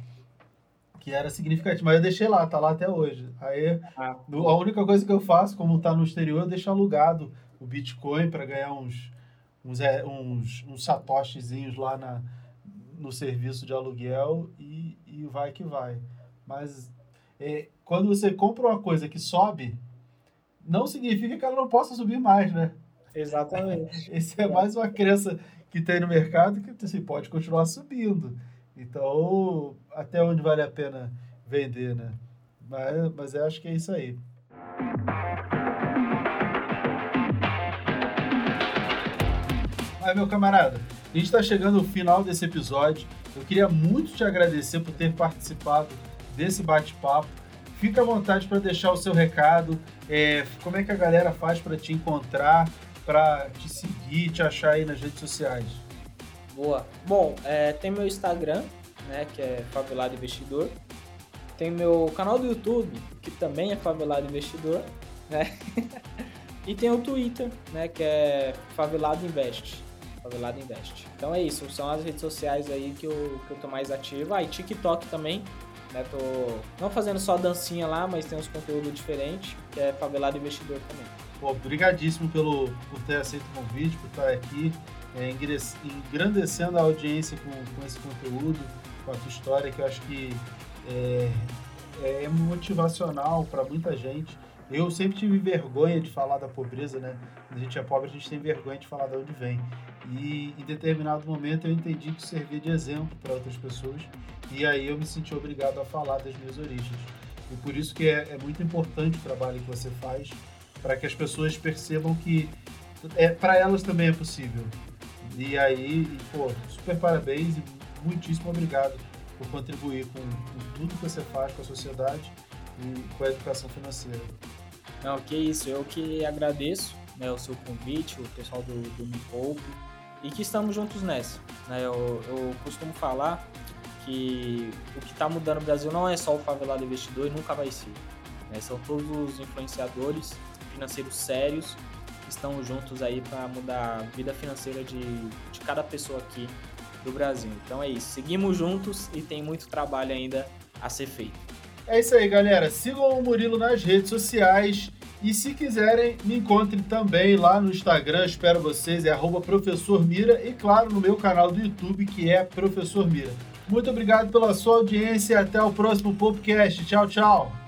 Que era significativo. Mas eu deixei lá, tá lá até hoje. Aí
Ah,
a única coisa que eu faço, como tá no exterior, eu deixo alugado o Bitcoin para ganhar uns, uns, é, uns, uns satoshizinhos lá na, no serviço de aluguel e, e vai que vai. Mas é, quando você compra uma coisa que sobe, não significa que ela não possa subir mais, né?
exatamente.
Essa é mais uma crença que tem no mercado que assim, pode continuar subindo. Então, até onde vale a pena vender, né? Mas, mas eu acho que é isso aí. Mas, meu camarada, a gente está chegando ao final desse episódio. Eu queria muito te agradecer por ter participado desse bate-papo. Fica à vontade para deixar o seu recado. É, como é que a galera faz para te encontrar, para te seguir, te achar aí nas redes sociais?
Boa. Bom, é, tem meu Instagram, né, que é Favelado Investidor. Tem meu canal do YouTube, que também é Favelado Investidor, né? e tem o Twitter, né, que é Favelado Invest. Favelado Invest. Então é isso, são as redes sociais aí que eu, que eu tô mais ativo. Ah, e TikTok também, né? Tô não fazendo só dancinha lá, mas tem uns conteúdos diferentes, que é Favelado Investidor também.
Pô, obrigadíssimo pelo, por ter aceito o convite, por estar aqui, é, engrandecendo a audiência com, com esse conteúdo, com a tua história, que eu acho que é, é motivacional para muita gente. Eu sempre tive vergonha de falar da pobreza, né? Quando a gente é pobre, a gente tem vergonha de falar de onde vem. E em determinado momento eu entendi que servia de exemplo para outras pessoas. E aí eu me senti obrigado a falar das minhas origens. E por isso que é, é muito importante o trabalho que você faz, para que as pessoas percebam que é, para elas também é possível. E aí, e, pô, super parabéns e muitíssimo obrigado por contribuir com, com tudo que você faz com a sociedade e com a educação financeira.
Não, que isso, eu que agradeço né, o seu convite, o pessoal do, do Me Poupe, e que estamos juntos nessa. Né? Eu, eu costumo falar que o que está mudando o Brasil não é só o favelado investidor e nunca vai ser. né? São todos os influenciadores financeiros sérios estão juntos aí para mudar a vida financeira de, de cada pessoa aqui do Brasil. Então é isso, seguimos juntos e tem muito trabalho ainda a ser feito.
É isso aí, galera. Sigam o Murilo nas redes sociais. E se quiserem, me encontrem também lá no Instagram, espero vocês, é arroba Professor Mira, e claro, no meu canal do YouTube, que é Professor Mira. Muito obrigado pela sua audiência e até o próximo podcast. Tchau, tchau!